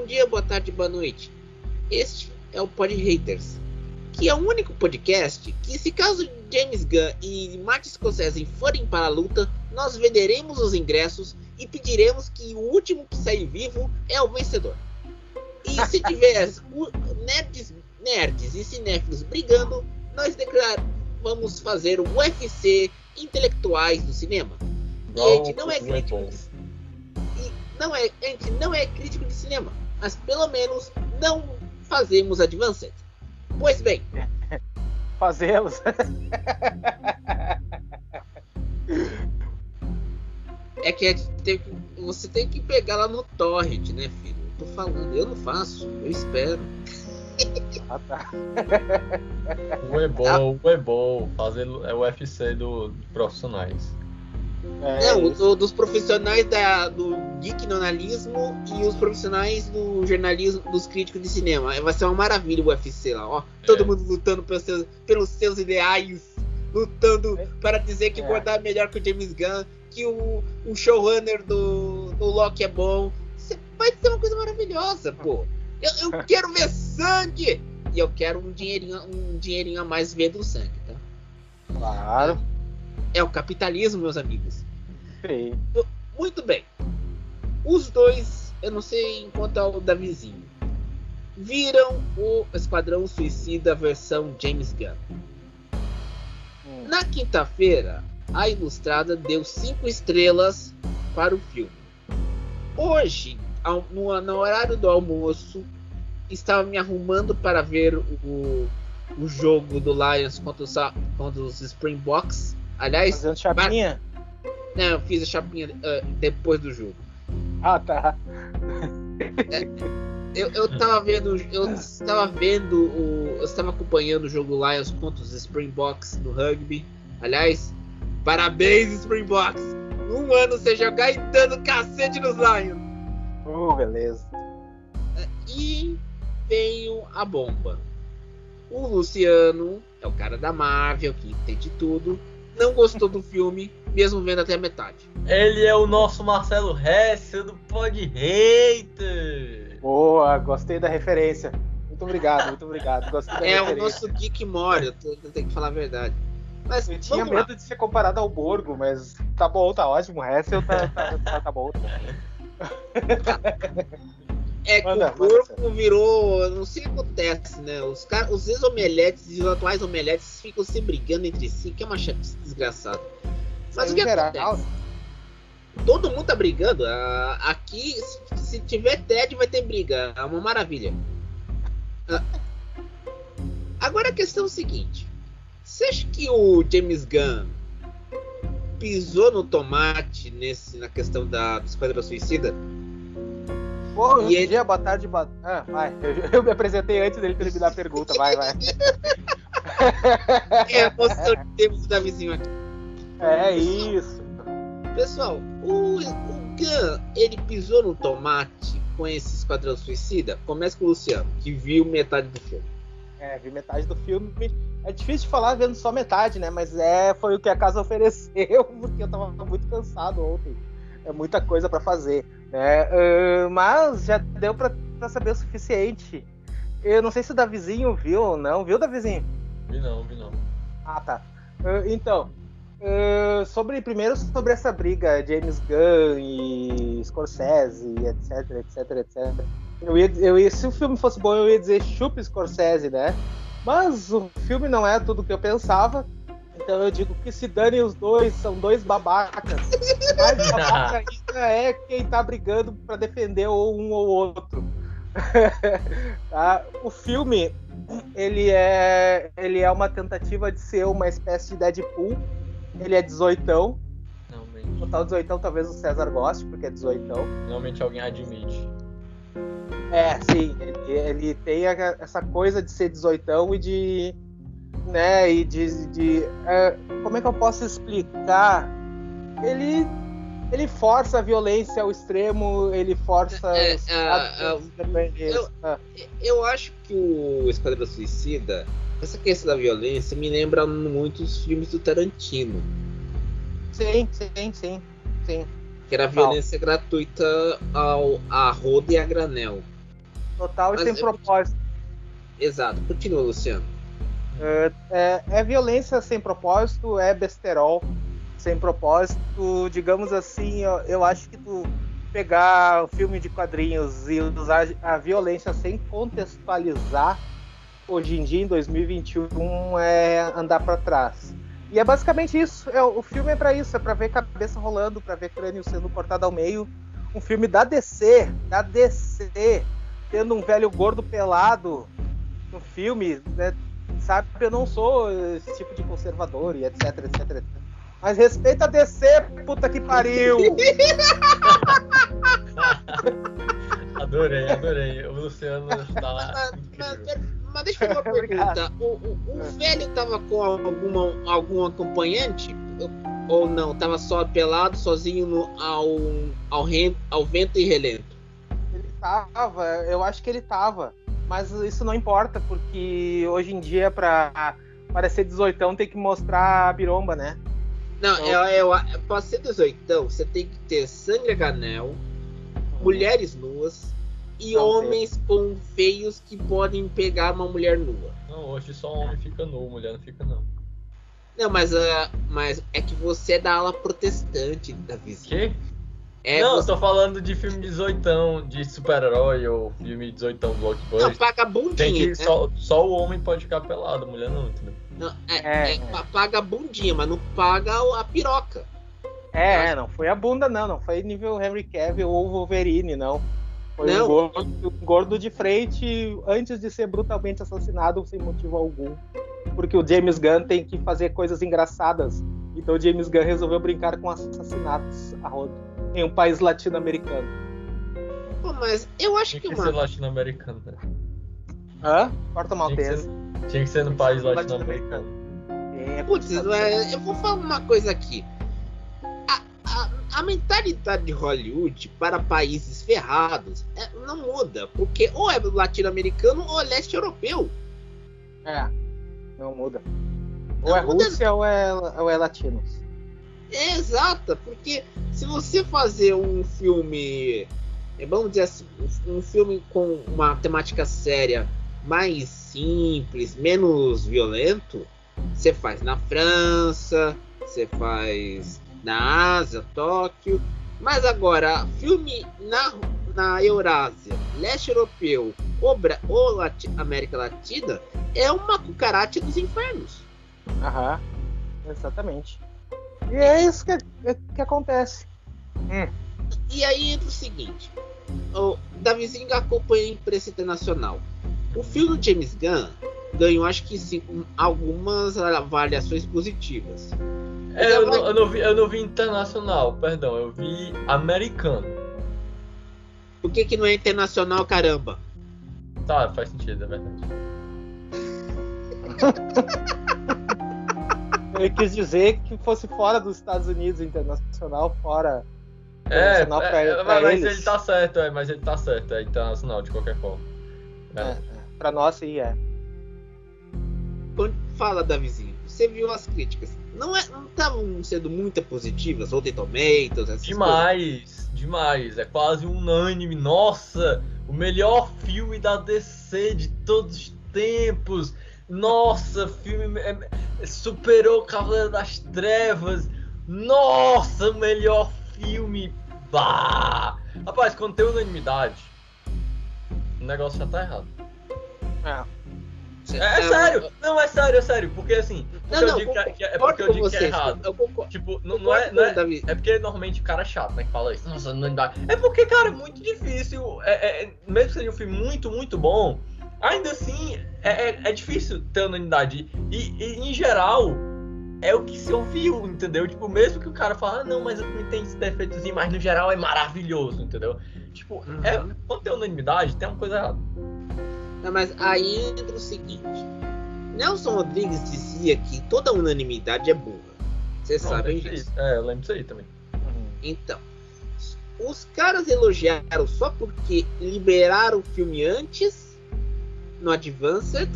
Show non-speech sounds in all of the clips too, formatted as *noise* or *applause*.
bom dia, boa tarde, boa noite. Este é o Pod Haters, que é o único podcast que, se caso James Gunn e Martin Scorsese forem para a luta, nós venderemos os ingressos e pediremos que o último que sair vivo é o vencedor. E se *laughs* tiver nerds, nerds e cinéfilos brigando, nós vamos fazer o UFC intelectuais do cinema. E a gente não é crítico. E não é, a gente não é crítico de cinema, mas pelo menos não fazemos Advanced. Pois bem. *laughs* Fazemos. *laughs* é que você tem que pegar lá no torrent, né, filho? Eu tô falando, eu não faço, eu espero. Ah, tá. o é bom, o é bom. Fazer é o UFC do, do profissionais. É, não, do, dos profissionais da, do geek jornalismo e os profissionais do jornalismo dos críticos de cinema. Vai ser uma maravilha o UFC lá, ó. Todo é. mundo lutando pelos seus, pelos seus ideais, lutando é. para dizer que é. Gordar é melhor que o James Gunn, que o, o showrunner do, do Loki é bom. Vai ser uma coisa maravilhosa, pô. Eu, eu *laughs* quero ver sangue! E eu quero um dinheirinho, um dinheirinho a mais ver do sangue, tá? Claro. É o capitalismo, meus amigos. Sim. Muito bem. Os dois, eu não sei enquanto é o Davizinho, viram o Esquadrão Suicida versão James Gunn. Hum. Na quinta-feira, a Ilustrada deu cinco estrelas para o filme. Hoje, no, no horário do almoço, estava me arrumando para ver o, o jogo do Lions contra os, contra os Springboks. Aliás, fazendo chapinha? Não, eu fiz a chapinha uh, depois do jogo. Ah, tá. É, eu, eu tava vendo, eu estava vendo o, eu estava acompanhando o jogo Lions contra os Springboks no rugby. Aliás, parabéns Springboks. Um ano e dando cacete nos Lions. Uh, beleza. E veio a bomba. O Luciano é o cara da Marvel, que entende tudo. Não gostou do filme, mesmo vendo até a metade. Ele é o nosso Marcelo Hessel do Pod Hater. Boa, gostei da referência. Muito obrigado, muito obrigado. Gostei da é referência. o nosso Geek Mori, eu, eu tenho que falar a verdade. Mas eu tinha medo lá. de ser comparado ao Borgo, mas tá bom, tá ótimo. O Hessel tá, tá, tá, tá bom. Tá *laughs* É que manda, o corpo virou. Não sei o que acontece, né? Os, car... os ex-omeletes e os atuais omeletes ficam se brigando entre si, que é uma chatice desgraçada. Mas o que geral, acontece? Todo mundo tá brigando. Aqui, se tiver TED, vai ter briga. É uma maravilha. Ah, agora a questão é o seguinte: você acha que o James Gunn pisou no tomate nesse, na questão da, do Esquadrão Suicida. E ele... dia, boa tarde, boa... Ah, vai. Eu, *laughs* eu, me apresentei antes dele terminar a pergunta, vai, vai. *laughs* é a posição que temos da vizinha aqui. É isso. Pessoal, o, o Gun, ele pisou no tomate com esse Esquadrão Suicida? Começa com o Luciano, que viu metade do filme. É, vi metade do filme. É difícil de falar vendo só metade, né? Mas é, foi o que a casa ofereceu, *laughs* porque eu tava muito cansado ontem. É muita coisa para fazer, né? Uh, mas já deu para saber o suficiente. Eu não sei se o Davizinho viu ou não. Viu, Davizinho? Vi não, vi não. Ah, tá. Uh, então, uh, sobre primeiro sobre essa briga James Gunn e Scorsese, etc, etc, etc. Eu ia, eu ia, se o filme fosse bom, eu ia dizer chupa Scorsese, né? Mas o filme não é tudo o que eu pensava. Então eu digo que se dane os dois, são dois babacas. *laughs* Mais babaca é quem tá brigando para defender um ou outro. *laughs* tá? O filme, ele é, ele é uma tentativa de ser uma espécie de Deadpool. Ele é 18. Total 18, talvez o César goste, porque é 18. Normalmente alguém admite. É, sim. Ele, ele tem a, essa coisa de ser 18 e de. Né, e de. de é, como é que eu posso explicar? Ele. Ele força a violência ao extremo, ele força. É, os é, eu, ah. eu acho que o Esquadrão Suicida, essa questão da violência, me lembra muito os filmes do Tarantino. Sim, sim, sim. sim. Que era violência gratuita ao, a roda e a granel. Total Mas e sem propósito. Exato. Continua, Luciano. É, é, é, violência sem propósito, é besterol sem propósito. Digamos assim, eu, eu acho que tu pegar o filme de quadrinhos e usar a violência sem contextualizar hoje em dia, em 2021, é andar para trás. E é basicamente isso. É, o filme é para isso, é para ver cabeça rolando, para ver crânio sendo cortado ao meio. Um filme da DC, da DC, tendo um velho gordo pelado no filme, né? sabe? Eu não sou esse tipo de conservador e etc, etc, etc. Mas respeita a DC, puta que pariu! *laughs* adorei, adorei. O Luciano está. Mas deixa eu fazer uma *laughs* pergunta. O, o, o velho tava com alguma, algum acompanhante? Ou não? Tava só pelado, sozinho no, ao, ao, rento, ao vento e relento? Ele tava, eu acho que ele tava. Mas isso não importa, porque hoje em dia, pra parecer 18 tem que mostrar a biromba, né? Não, então... eu, eu, pra ser 18 você tem que ter sangue a canel, mulheres nuas, e não, homens com feios que podem pegar uma mulher nua. Não, hoje só homem fica nu, mulher não fica não. Não, mas, uh, mas é que você é da ala protestante da visão. Quê? É, não, você... eu tô falando de filme 18 de super-herói ou filme 18 blockbuster. Não, paga bundinha. Tem que, né? só, só o homem pode ficar pelado, mulher não, entendeu? Não, é, é, é, paga a bundinha, mas não paga a piroca. É, não foi a bunda não, não foi nível Henry Cavill ou Wolverine, não. Foi não. Um, gordo, um gordo de frente antes de ser brutalmente assassinado sem motivo algum. Porque o James Gunn tem que fazer coisas engraçadas. Então o James Gunn resolveu brincar com assassinatos a rodo em um país latino-americano. Pô, mas eu acho Tinha que, que ser latino-americano, né? Hã? Porta Maltese. Tinha que ser, no país latino-americano. É, Putz, eu vou falar uma coisa aqui a mentalidade de Hollywood para países ferrados é, não muda, porque ou é latino-americano ou é leste europeu. É, não muda. Ou não é muda... Rússia ou é, ou é latinos. É, exata, porque se você fazer um filme, é, vamos dizer assim, um filme com uma temática séria, mais simples, menos violento, você faz na França, você faz na Ásia, Tóquio. Mas agora, filme na, na Eurásia, leste europeu ou, ou Lati América Latina é uma cucaracha dos infernos. Aham, exatamente. E é isso que, é, que acontece. Hum. E aí entra o seguinte: o Davizinho acompanha a imprensa internacional. O filme do James Gunn ganhou, acho que sim, algumas avaliações positivas. É, eu, não, eu, não vi, eu não vi internacional, perdão, eu vi americano. Por que, que não é internacional, caramba? Tá, faz sentido, é verdade. *laughs* Ele quis dizer que fosse fora dos Estados Unidos, internacional, fora. É, internacional pra, é, pra mas eles. ele tá certo, é, mas ele tá certo, é internacional de qualquer forma. É. É, pra nós sim é. Fala, Davizinho, você viu as críticas não é, não estavam sendo muito positivas, Rotten Tomatoes, essas Demais, coisas. demais. É quase unânime. Nossa, o melhor filme da DC de todos os tempos. Nossa, filme é, superou Cavaleiro das Trevas. Nossa, melhor filme. Bah! Rapaz, quando tem unanimidade, o negócio já tá errado. É. É, é, sério, não, é sério, é sério, porque assim, porque não, não, eu digo que, que, é porque eu digo que é errado. Eu tipo, não, não, é, não é, é porque normalmente o cara é chato, né, que fala isso, nossa, não dá. É porque, cara, é muito difícil, é, é, mesmo que seja um filme muito, muito bom, ainda assim, é, é, é difícil ter unanimidade. E, e, em geral, é o que se ouviu, entendeu? Tipo, mesmo que o cara fale, ah, não, mas o filme tem esse defeitozinho, mas no geral é maravilhoso, entendeu? Tipo, uhum. é, quando tem unanimidade, tem uma coisa errada. Não, mas aí entra o seguinte: Nelson Rodrigues dizia que toda unanimidade é burra. Vocês sabem disso. É, eu lembro disso aí também. Então, os caras elogiaram só porque liberaram o filme antes no Advanced.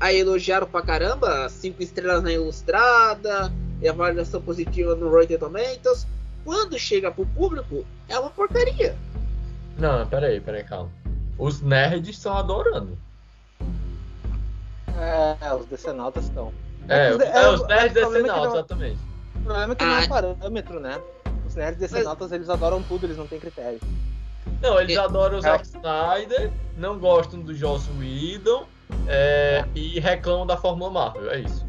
Aí elogiaram pra caramba, cinco estrelas na Ilustrada, e avaliação positiva no Rotten Tomatoes. Quando chega pro público, é uma porcaria. Não, peraí, peraí, calma. Os nerds estão adorando. É, os decenautas estão. É, os, é, os é, nerds é decenautas, não- exatamente. O problema é que não é Ah. um parâmetro, né? Os nerds decenautas, eles adoram tudo, eles não têm critério. Não, eles É. adoram o É. Zack Snyder, não gostam do Joss Whedon é, e reclamam da Fórmula Marvel, é isso.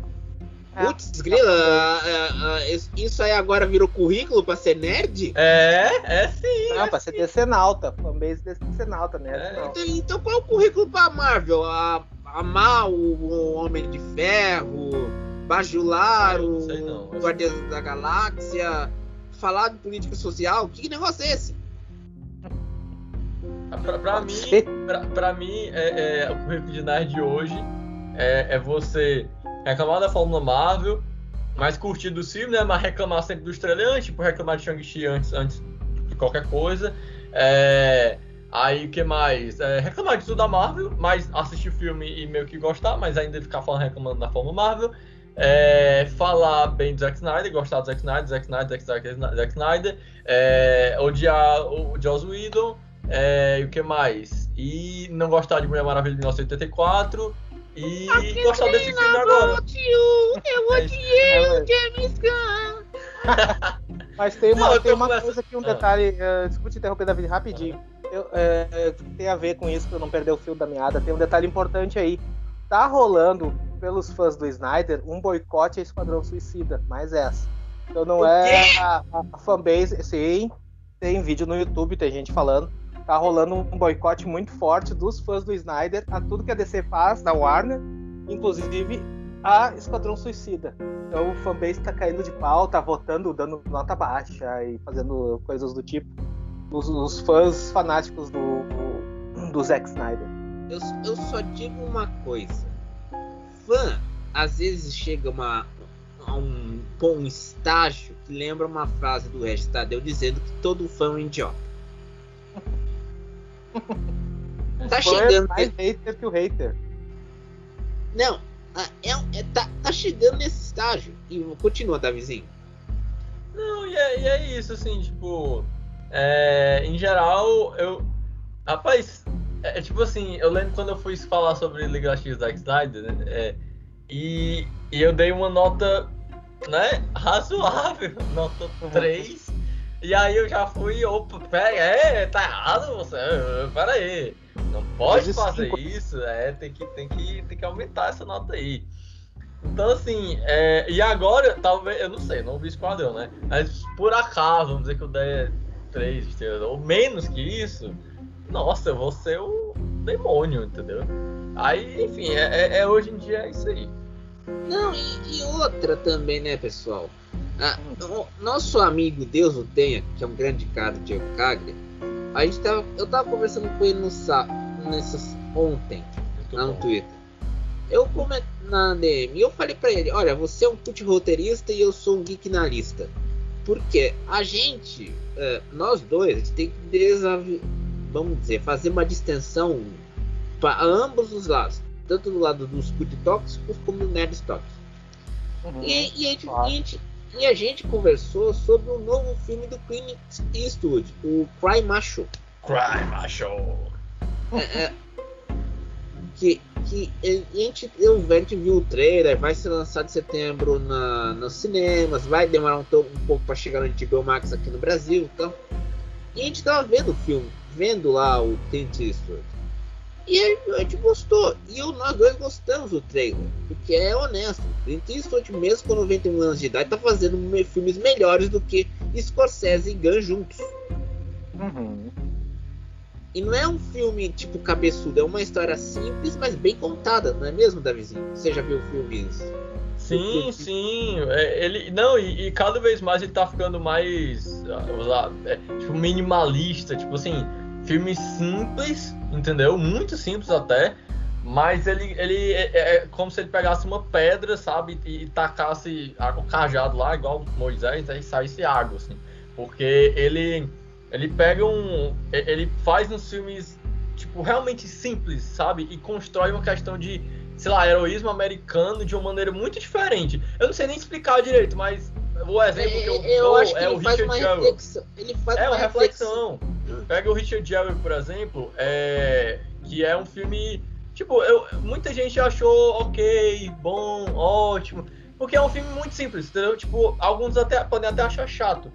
É. Putz, grila, ah, ah, ah, isso- aí agora virou currículo pra ser nerd? É, é sim. Não, é pra ser decenalta, fanbase decenalta, né? É. Então, então qual é o currículo pra Marvel? A- amar o, o Homem de Ferro, bajular não o mas- Guardiões da Galáxia, falar de política social? Que negócio é esse? Pra, pra mim, pra, pra mim é, é, o currículo de nerd de hoje é, é você reclamar da Fórmula Marvel, mas curtir do filme, né? Mas reclamar sempre do estreante, tipo reclamar de Shang-Chi antes, antes de qualquer coisa. É, aí o que mais? É, reclamar de tudo da Marvel, mas assistir o filme e meio que gostar, mas ainda ficar falando reclamando da Fórmula Marvel. É, falar bem do Zack Snyder, gostar do Zack Snyder, Zack Snyder, Zack Snyder, Zack Snyder, é, odiar o Joss Whedon, é, e o que mais? E não gostar de Mulher Maravilha de 1984 e gostar desse filme agora. Eu É. É, mas- James Gunn. *laughs* Mas tem Não, uma, tô tem uma coisa aqui, um Ah. detalhe. eh, desculpa te interromper, David, rapidinho. Eu, eh, tem a ver com isso, pra eu não perder o fio da meada. Tem um detalhe importante aí. Tá rolando, pelos fãs do Snyder, um boicote a Esquadrão Suicida. Mais essa. Então não O é a, a- a fanbase. Sim, tem vídeo no YouTube, tem gente falando. Tá rolando um boicote muito forte dos fãs do Snyder a tudo que a DC faz, da Warner, inclusive a Esquadrão Suicida. Então o fanbase tá caindo de pau, tá votando, dando nota baixa e fazendo coisas do tipo. Os, os fãs fanáticos do, do, Zack Snyder. Eu, eu só digo uma coisa. Fã, às vezes chega uma, a um, um estágio que lembra uma frase do Regis Tadeu dizendo que todo fã é um idiota. Tá é chegando. mais hater que o hater. Não, é, é- tá, tá chegando nesse estágio. E continua, Davizinho. Não, e é, e é isso, assim, tipo. é, em geral, eu. Rapaz, é, é tipo assim, eu lembro quando eu fui falar sobre Liga X Zack Snyder, né? é, e, e eu dei uma nota, né, razoável, nota 3. E aí eu já fui, opa, pera, é, tá errado você, pera aí. Não pode fazer isso, é, tem que, tem que, tem que aumentar essa nota aí. Então, assim, é, e agora, talvez, eu não sei, não vi Esquadrão, né? Mas por acaso, vamos dizer que eu der 3 estrelas, ou menos que isso, nossa, eu vou ser o demônio, entendeu? Aí, enfim, é, é- é hoje em dia é isso aí. Não, e, e outra também, né, pessoal? Ah, o nosso amigo Deus o tenha, que é um grande cara, Diego Cagre, a gente tava, eu tava conversando com ele no sá, nessas, ontem, Muito lá no bom. Twitter. Eu comentei na DM e eu falei pra ele, olha, você é um put roteirista e eu sou um geek na lista. Porque a gente, é, nós dois, a gente tem que desavi- vamos dizer, fazer uma distensão para ambos os lados. Tanto do lado dos put tóxicos como nerds tóxicos. Uhum. E, e a gente, Claro. e a gente- e a gente conversou sobre o novo filme do Clint Eastwood, o Cry Macho. Cry, macho! É, é, que, que a gente, eu, a gente viu o trailer, vai ser lançado em setembro na, nos cinemas, vai demorar um, um pouco para chegar no HBO Max aqui no Brasil então. E a gente tava vendo o filme, vendo lá o Clint Eastwood. E a, gente gostou. E eu, nós dois gostamos do trailer. Porque é honesto. Clint Eastwood, mesmo com 91 anos de idade, tá fazendo me- filmes melhores do que Scorsese e Gunn juntos. Uhum. E não é um filme tipo cabeçudo, é uma história simples, mas bem contada, não é mesmo, Davizinho? Você já viu filmes? Sim, sim. é, ele, não, e, e cada vez mais ele tá ficando mais ah, usar- é, tipo, minimalista, tipo assim, filme simples, entendeu? Muito simples até. Mas ele, ele é, é- é como se ele pegasse uma pedra, sabe, e, e tacasse o cajado lá, igual Moisés, aí saísse água, assim. Porque ele, ele pega um. Ele faz uns filmes, tipo, realmente simples, sabe? E constrói uma questão de, sei lá, heroísmo americano de uma maneira muito diferente. Eu não sei nem explicar direito, mas o exemplo que eu, É, eu dou acho que é o faz Richard uma reflexão. Ele faz É uma uma reflexão. reflexão. Pega o Richard Jewell, por exemplo, é... que é um filme. Tipo, eu... muita gente achou ok, bom, ótimo. Porque é um filme muito simples, entendeu? Tipo, alguns até podem até achar chato.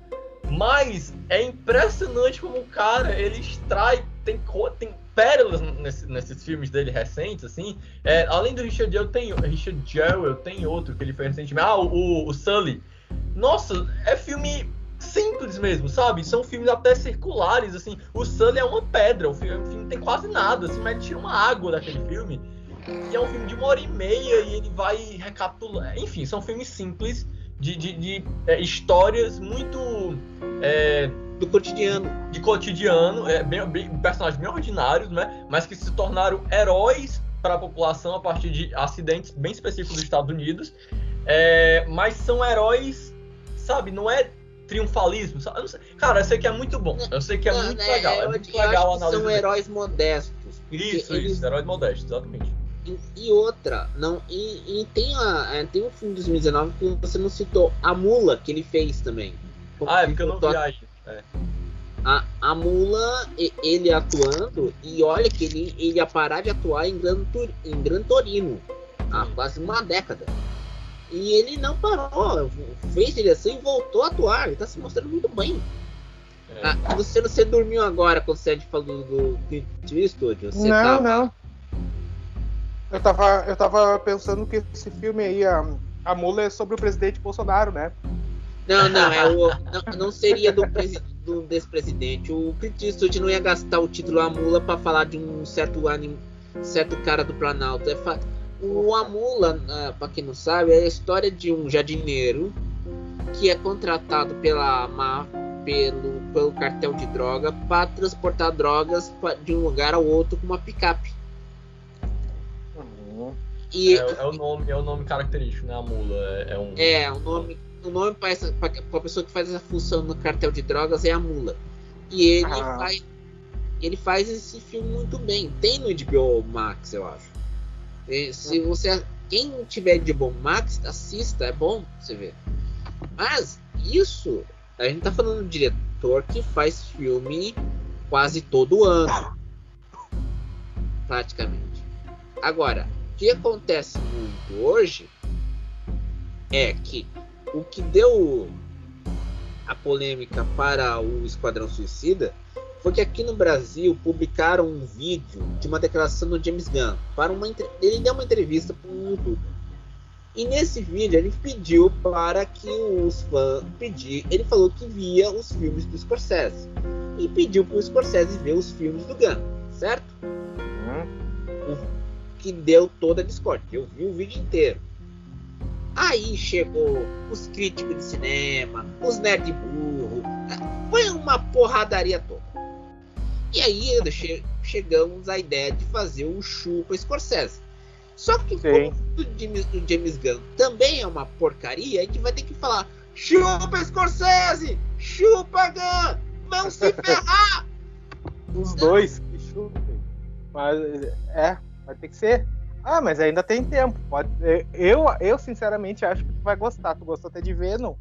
Mas é impressionante como o cara ele extrai, tem, tem pérolas nesse, nesses filmes dele recentes, assim. É, além do Richard Jewell, tem Richard Jewell, tem outro que ele fez recentemente. Ah, o, o Sully. Nossa, é filme simples mesmo, sabe? São filmes até circulares, assim. O Sully é uma pedra, o filme, o filme tem quase nada, assim, mas ele tira uma água daquele filme. E é um filme de uma hora e meia e ele vai recapitular. Enfim, são filmes simples de, de, de é, histórias muito. É, do cotidiano. De cotidiano, é, bem, bem, personagens bem ordinários, né? Mas que se tornaram heróis para a população a partir de acidentes bem específicos dos Estados Unidos. É, mas são heróis, sabe? Não é triunfalismo. Sabe? Cara, eu sei que é muito bom. Eu sei que é não, muito é, legal. É, muito legal a análise. São heróis modestos. Isso, eles... isso, heróis modestos, exatamente. E, e, outra, não, e, e tem, a, é, tem um filme de 2019 que você não citou, A Mula, que ele fez também. Ah, é porque eu não vi aí. É. A, a Mula, ele atuando, e olha que ele, ele ia parar de atuar em Gran, em Gran Torino há quase uma década. E ele não parou, fez direção e voltou a atuar, ele tá se mostrando muito bem. É. Ah, você, você dormiu agora quando você falou do Clint Eastwood? Você não, tava... não. Eu tava, eu tava pensando que esse filme aí, a, a mula é sobre o presidente Bolsonaro, né? Não, não, é o, *laughs* não, não seria do, do desse presidente. O Clint Eastwood não ia gastar o título A Mula para falar de um certo anim, certo cara do Planalto. É fa... O Amula, uh, para quem não sabe, é a história de um jardineiro que é contratado pela pelo, pelo cartel de droga para transportar drogas de um lugar ao outro com uma picape. E, é, é, o nome, é o nome característico, né? A mula. É, é um... é o nome. O nome para a pessoa que faz essa função no cartel de drogas é a mula. E ele ah. faz. Ele faz esse filme muito bem. Tem no HBO Max, eu acho. Se você. Quem tiver HBO Max, assista, é bom você ver. Mas isso. A gente tá falando do diretor que faz filme quase todo ano. Praticamente. Agora, o que acontece muito hoje é que o que deu a polêmica para o Esquadrão Suicida foi que aqui no Brasil publicaram um vídeo de uma declaração do James Gunn para uma ele deu uma entrevista para o YouTube e nesse vídeo ele pediu para que os fãs pedir ele falou que via os filmes do Scorsese e pediu para o Scorsese ver os filmes do Gunn certo uhum que deu toda a Discord. Eu vi o vídeo inteiro. Aí chegou os críticos de cinema, os nerd burro. Foi uma porradaria toda. E aí che chegamos à ideia de fazer o Chupa Scorsese. Só que como o James, o James Gunn também é uma porcaria, a gente vai ter que falar Chupa Scorsese! Chupa Gunn! Vão se ferrar! *laughs* Os dois que chupem. Mas é, Vai ter que ser. Ah, mas ainda tem tempo. Pode... Eu, eu sinceramente acho que tu vai gostar. Tu gostou até de Venom?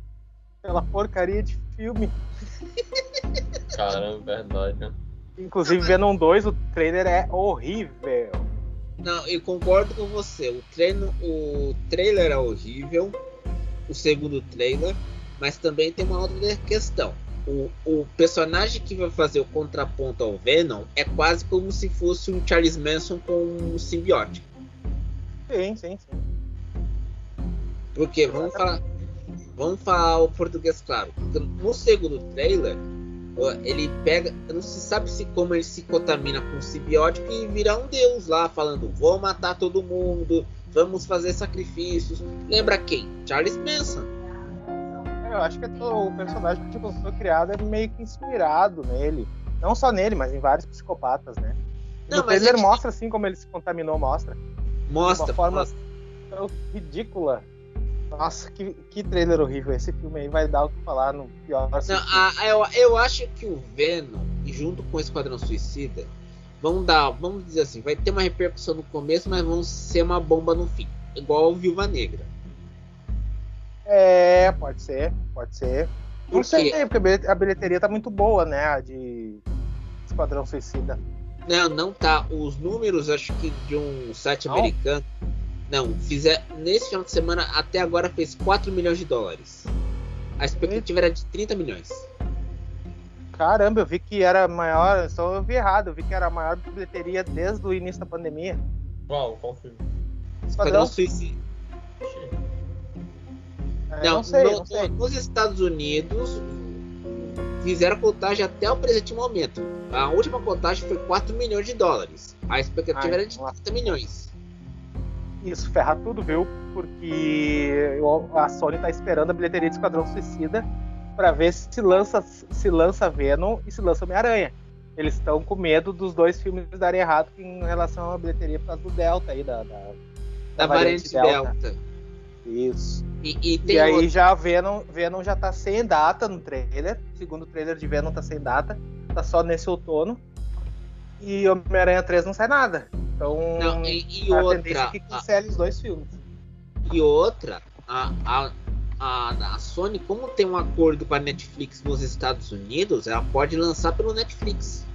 Pela porcaria de filme. Caramba, verdade. Inclusive, Venom 2, o trailer é horrível. Não, eu concordo com você. O, treino, o trailer é horrível. O segundo trailer. Mas também tem uma outra questão o, o personagem que vai fazer o contraponto ao Venom é quase como se fosse um Charles Manson com um simbiótico. Sim, sim, sim. Porque vamos falar, vamos falar o português claro. No segundo trailer, ele pega, não se sabe se como ele se contamina com o simbiótico e vira um deus lá falando, vou matar todo mundo, vamos fazer sacrifícios. Lembra quem? Charles Manson eu acho que é o personagem que tipo, foi criado é meio que inspirado nele. Não só nele, mas em vários psicopatas, né? Não, o trailer gente... mostra assim como ele se contaminou, mostra. Mostra. De uma forma mostra. tão ridícula. Nossa, que, que trailer horrível. Esse filme aí vai dar o que falar no pior Não, a, eu, eu acho que o Venom, junto com o Esquadrão Suicida, vão dar, vamos dizer assim, vai ter uma repercussão no começo, mas vão ser uma bomba no fim. Igual o Viúva Negra. É, pode ser, pode ser. Não sei, porque a bilheteria tá muito boa, né? A de. Esquadrão Suicida. Não, não tá. Os números, acho que de um site Não? americano. Não, fizer, nesse final de semana até agora fez 4 milhões de dólares. A expectativa era de 30 milhões. Caramba, eu vi que era maior, só eu vi errado, eu vi que era a maior bilheteria desde o início da pandemia. Qual? Qual filme? Esquadrão Suicida. É, Não, não, sei, no- não sei. no- nos Estados Unidos fizeram contagem até o presente momento. A última contagem foi 4 milhões de dólares. A expectativa Ai, era de nossa. 30 milhões. Isso ferra tudo, viu? Porque a Sony tá esperando a bilheteria de Esquadrão Suicida pra ver se lança, se lança Venom e se lança Homem-Aranha. Eles estão com medo dos dois filmes darem errado em relação à bilheteria por causa do Delta aí, da, da, Da variante Delta. Isso. E, e E aí outro- já Venom, Venom já tá sem data no trailer. Segundo o trailer de Venom tá sem data. Tá só nesse outono. E Homem-Aranha 3 não sai nada. Então Não, e, e a tendência é outra, que cancele os dois filmes. e outra, a, a, a, a Sony, como tem um acordo com a Netflix nos Estados Unidos, ela pode lançar pelo Netflix.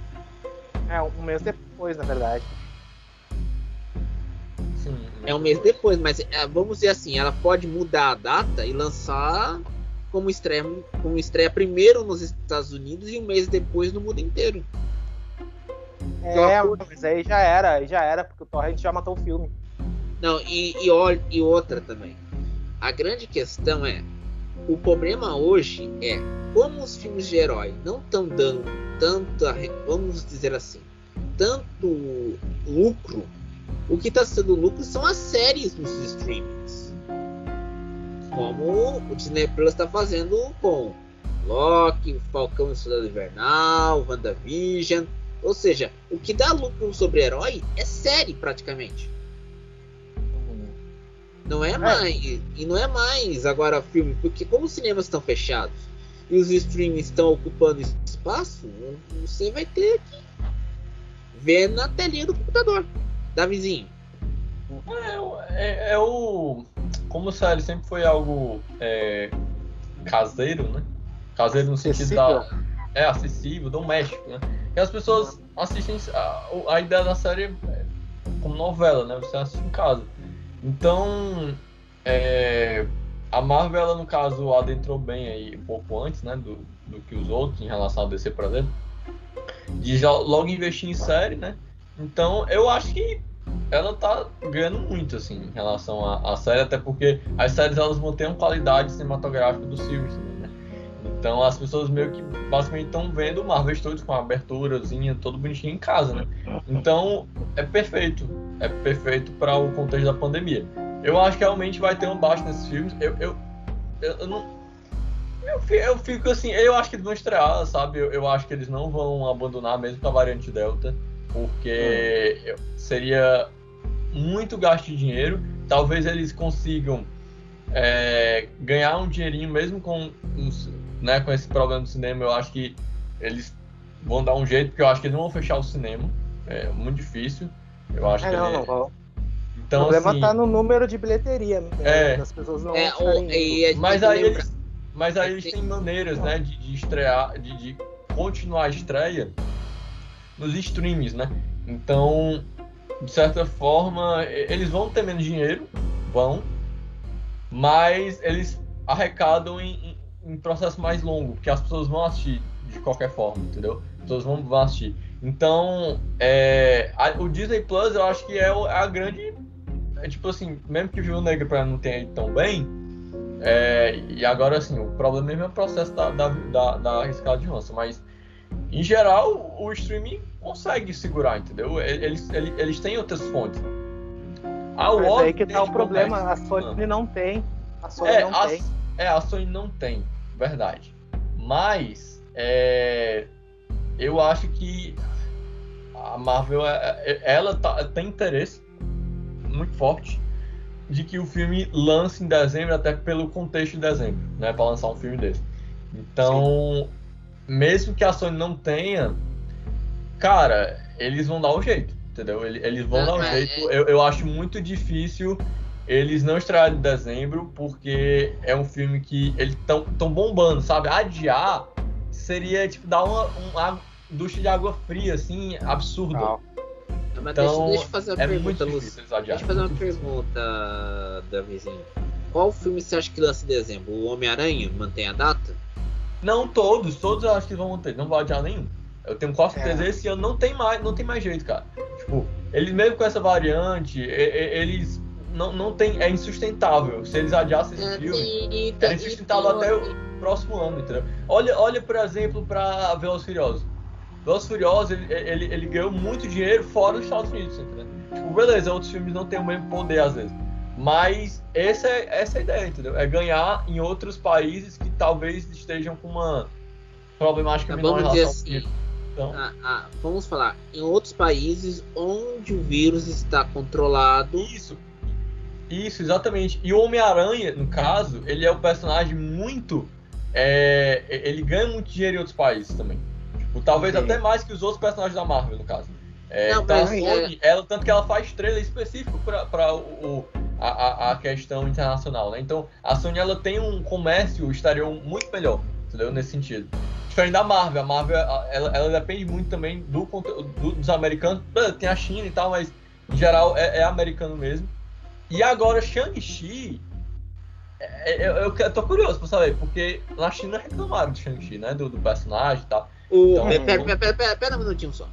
É, um mês depois, na verdade. Sim. É um mês depois, mas é, vamos dizer assim, ela pode mudar a data e lançar como estreia, como estreia primeiro nos Estados Unidos e um mês depois no mundo inteiro. É, mas aí já era, aí já era, porque o Torrent já matou o filme. Não, e, e, e outra também. A grande questão é, o problema hoje é como os filmes de herói não estão dando tanta, re- vamos dizer assim, tanto lucro. O que está sendo lucro são as séries nos streamings. Como o Disney Plus está fazendo com Loki, Falcão e Soldado Invernal, WandaVision. Ou seja, o que dá lucro sobre herói é série praticamente. Não é mais. E não é mais agora filme, porque como os cinemas estão fechados e os streamings estão ocupando espaço, você vai ter que ver na telinha do computador. Davizinho. É, é, é o. Como série sempre foi algo é, caseiro, né? Caseiro no sentido da. É acessível, doméstico, né? E as pessoas assistem. A, a ideia da série é como novela, né? Você assiste em casa. Então. é, a Marvel, ela, no caso, adentrou bem aí um pouco antes, né? Do, do que os outros, em relação ao DC, por exemplo. De já logo investir em série, né? Então, eu acho que ela tá ganhando muito, assim, em relação à, à série, até porque as séries elas mantêm a qualidade cinematográfica dos filmes né? Então as pessoas meio que basicamente estão vendo o Marvel Studios com a aberturazinha, todo bonitinho em casa, né? Então é perfeito, é perfeito para o contexto da pandemia. Eu acho que realmente vai ter um baixo nesses filmes. Eu, eu, eu, eu não. Eu, eu fico assim, eu acho que eles vão estrear, sabe? Eu, eu acho que eles não vão abandonar mesmo com a variante Delta, porque eu- seria muito gasto de dinheiro. Talvez eles consigam é, ganhar um dinheirinho mesmo com, os- né, com esse problema do cinema. Eu acho que eles vão dar um jeito, porque eu acho que eles não vão fechar o cinema. É muito difícil. Eu acho É, que não, ele- não vão. Então, o problema assim, tá no número de bilheteria, né? É. Das pessoas não É, o, e Mas aí eles, mas aí É eles têm maneiras, né, de, de estrear, de, de continuar a estreia nos streams, né? Então, de certa forma, eles vão ter menos dinheiro, vão, mas eles arrecadam em, em processo mais longo, porque as pessoas vão assistir de qualquer forma, entendeu? As pessoas vão, vão assistir. Então, é, a- o Disney Plus eu acho que é a grande. É tipo assim, mesmo que o Viúva Negra pra não tenha ido tão bem, é, e agora, assim, o problema mesmo é o processo da, da, da, da escala de Johansson, mas em geral o streaming consegue segurar, entendeu? Eles, eles, eles têm outras fontes. A Mas aí que tá o problema, a. Sony não tem. A Sony É, não a, tem. é, a Sony não tem, verdade. Mas é, eu acho que a Marvel, é- é- ela tá- tem interesse muito forte de que o filme lance em dezembro, até pelo contexto de dezembro, né, para lançar um filme desse. Então, mesmo que a Sony não tenha, cara, eles vão dar o jeito, entendeu? Eles, vão Ah, dar o mas jeito. Eu, eu acho muito difícil eles não estrearem em dezembro, porque é um filme que eles estão tão bombando, sabe? Adiar seria, tipo, dar uma, um, a- ducha de água fria, assim, absurda. Não. Mas Então, deixa, deixa eu fazer uma é pergunta, muito Lúcio. Deixa eu fazer uma pergunta, Davizinho. Qual filme você acha que lança em dezembro? O Homem-Aranha mantém a data? Não todos, todos eu acho que vão ter, não vai adiar nenhum. Eu tenho quase certeza, É. esse ano não tem mais, não tem mais jeito, cara. Tipo, eles mesmo com essa variante, eles não, não tem, é insustentável. Se eles adiassem esse É, filme, era e- insustentável até o próximo ano, entendeu? Olha, olha por exemplo, pra Velozes e Furiosos. Velozes e Furiosos, ele, ele, ele ganhou muito dinheiro fora dos Estados Unidos, entendeu? Tipo, beleza, outros filmes não têm o mesmo poder às vezes. Mas essa é, essa é a ideia, entendeu? É ganhar em outros países que talvez estejam com uma problemática Tá, menor em vamos dizer assim. Então, Ah, ah, vamos falar, em outros países onde o vírus está controlado. Isso. Isso, exatamente. E o Homem-Aranha, no caso, ele é um personagem muito. é, ele ganha muito dinheiro em outros países também. Tipo, talvez Sim. até mais que os outros personagens da Marvel, no caso. É, Não, então a mas, Sony, ela, tanto que ela faz trailer específico para o, o- a, a- questão internacional, né? Então a Sony ela tem um comércio exterior muito melhor, entendeu? Nesse sentido. Diferente da Marvel, a Marvel ela, ela depende muito também do, do- dos americanos. Tem a China e tal, mas em geral é, é americano mesmo. E agora Shang-Chi. é- Eu, eu, eu tô curioso pra saber, porque na China reclamaram de Shang-Chi, né? Do, do personagem e tal. O, Então, pera, pera, pera, pera, pera um minutinho só.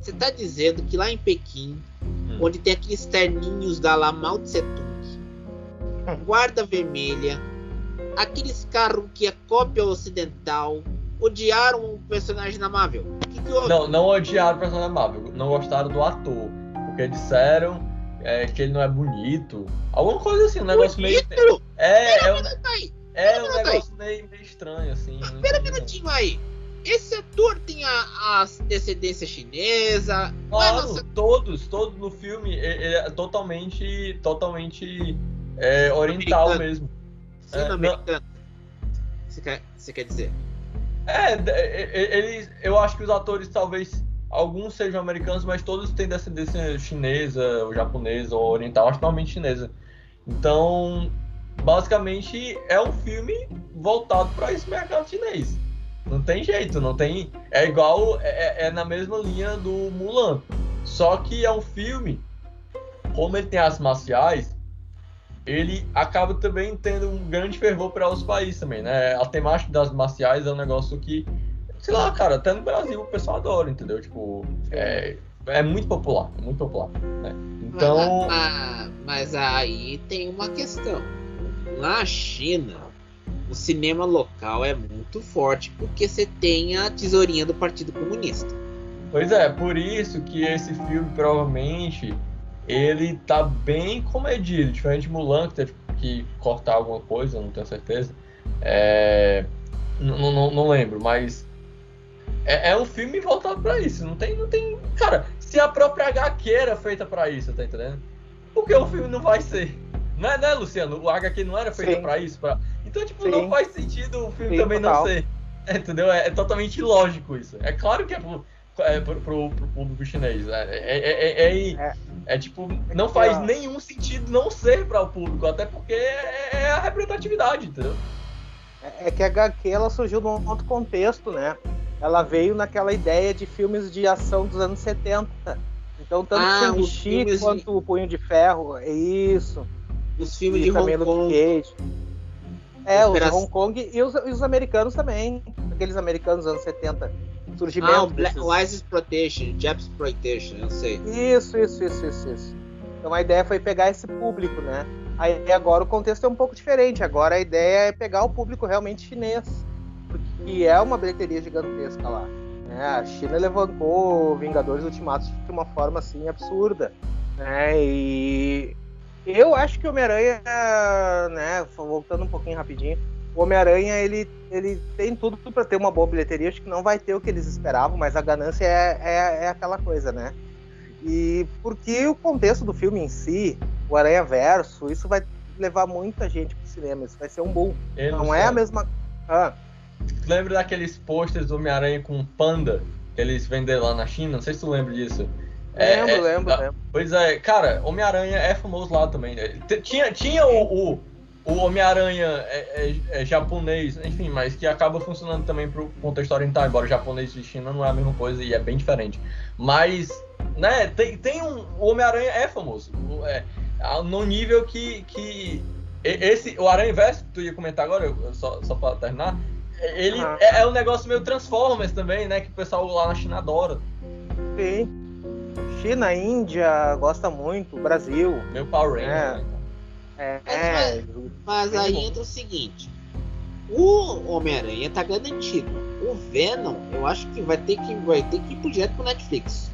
Você tá dizendo que lá em Pequim, Hum. onde tem aqueles terninhos da lá Mao Tse Tung, guarda vermelha, aqueles carros que é cópia ocidental, odiaram o personagem da Marvel. Que, que? Não, não odiaram o personagem da Marvel, não gostaram do ator. Porque disseram é, que ele não é bonito. Alguma coisa assim, um negócio meio. Bonito? É, é Pera um, um aí, é um minuto aí. negócio meio, meio estranho, assim. não pera um minutinho aí. Esse ator tem a, a descendência chinesa. é Claro, nossa- todos, todos no filme, ele é totalmente, totalmente é, oriental Americano. mesmo. Sino-americano. Você quer, você quer dizer? É, eles, eu acho que os atores talvez alguns sejam americanos, mas todos têm descendência chinesa, ou japonesa, ou oriental, normalmente chinesa. Então, basicamente é um filme voltado para esse mercado chinês. Não tem jeito, não tem. É igual, é, é na mesma linha do Mulan. Só que é um filme, como ele tem artes marciais, ele acaba também tendo um grande fervor para os países também, né? A temática das marciais é um negócio que, sei lá, cara, até no Brasil o pessoal adora, entendeu? Tipo, é, é muito popular, é muito popular, né? Então, Mas, mas aí tem uma questão. Na China, o cinema local é muito forte porque você tem a tesourinha do Partido Comunista. pois é, por isso que esse filme provavelmente ele tá bem comedido, diferente de Mulan, que teve que cortar alguma coisa, não tenho certeza. É, não, não, não lembro, mas é, é um filme voltado pra isso. Não tem, não tem. Cara, se a própria HQ era feita pra isso, tá entendendo? Por que o filme não vai ser? Não é, né, Luciano? O HQ não era feito Sim. pra isso? Pra... Então, tipo, Sim. não faz sentido o filme Sim, também total. não ser. É, entendeu? É, é totalmente ilógico isso. É claro que é pro, é pro, pro- pro público chinês. É, é, é, é- é- tipo, não faz nenhum sentido não ser para o público, até porque é, é a representatividade, entendeu? É que a HQ ela surgiu num outro contexto, né? Ela veio naquela ideia de filmes de ação dos anos 70. Então, tanto Ah, os Shang-Chi filmes de- quanto o Punho de Ferro, é isso. Os filmes E de também Hong Kong. Cage. É, os Operação- Hong Kong e os, e os americanos também. Aqueles americanos dos anos 70. Surgimento. Ah, o Black, desses- Wise Exploitation, Jap Exploitation, eu sei. Isso, isso, isso, isso, isso. Então a ideia foi pegar esse público, né? Aí agora o contexto é um pouco diferente. Agora a ideia é pegar o público realmente chinês, porque é uma bilheteria gigantesca lá. né? A China levantou Vingadores Ultimatos de uma forma assim absurda, né? E eu acho que o Homem-Aranha, né? Voltando um pouquinho rapidinho, o Homem-Aranha ele, ele tem tudo para ter uma boa bilheteria. Acho que não vai ter o que eles esperavam, mas a ganância é, é, é aquela coisa, né? E porque o contexto do filme em si, o Aranha Verso, isso vai levar muita gente pro cinema. Isso vai ser um boom. Ele Não é a mesma. Ah, lembra daqueles posters do Homem-Aranha com um panda que eles venderam lá na China? Não sei se tu lembra disso. É, lembro, é, lembro, lembro. Pois é, cara, Homem-Aranha é famoso lá também. né? Tinha, tinha o, o, o Homem-Aranha é, é, é, japonês, enfim, mas que acaba funcionando também pro contexto oriental, embora japonês e China não é a mesma coisa e é bem diferente. Mas, né, tem, tem um. O Homem-Aranha é famoso. É, no nível que. que esse, o Aranha Verso, que tu ia comentar agora, só, só pra terminar, ele uhum. é, é um negócio meio Transformers também, né? Que o pessoal lá na China adora. Sim. China, Índia, gosta muito, Brasil. Meu Power Ranger. É. Né? É, é, mas, aí entra o seguinte: o Homem-Aranha tá garantido. O Venom, eu acho que vai ter que, vai ter que ir pro direto pro Netflix.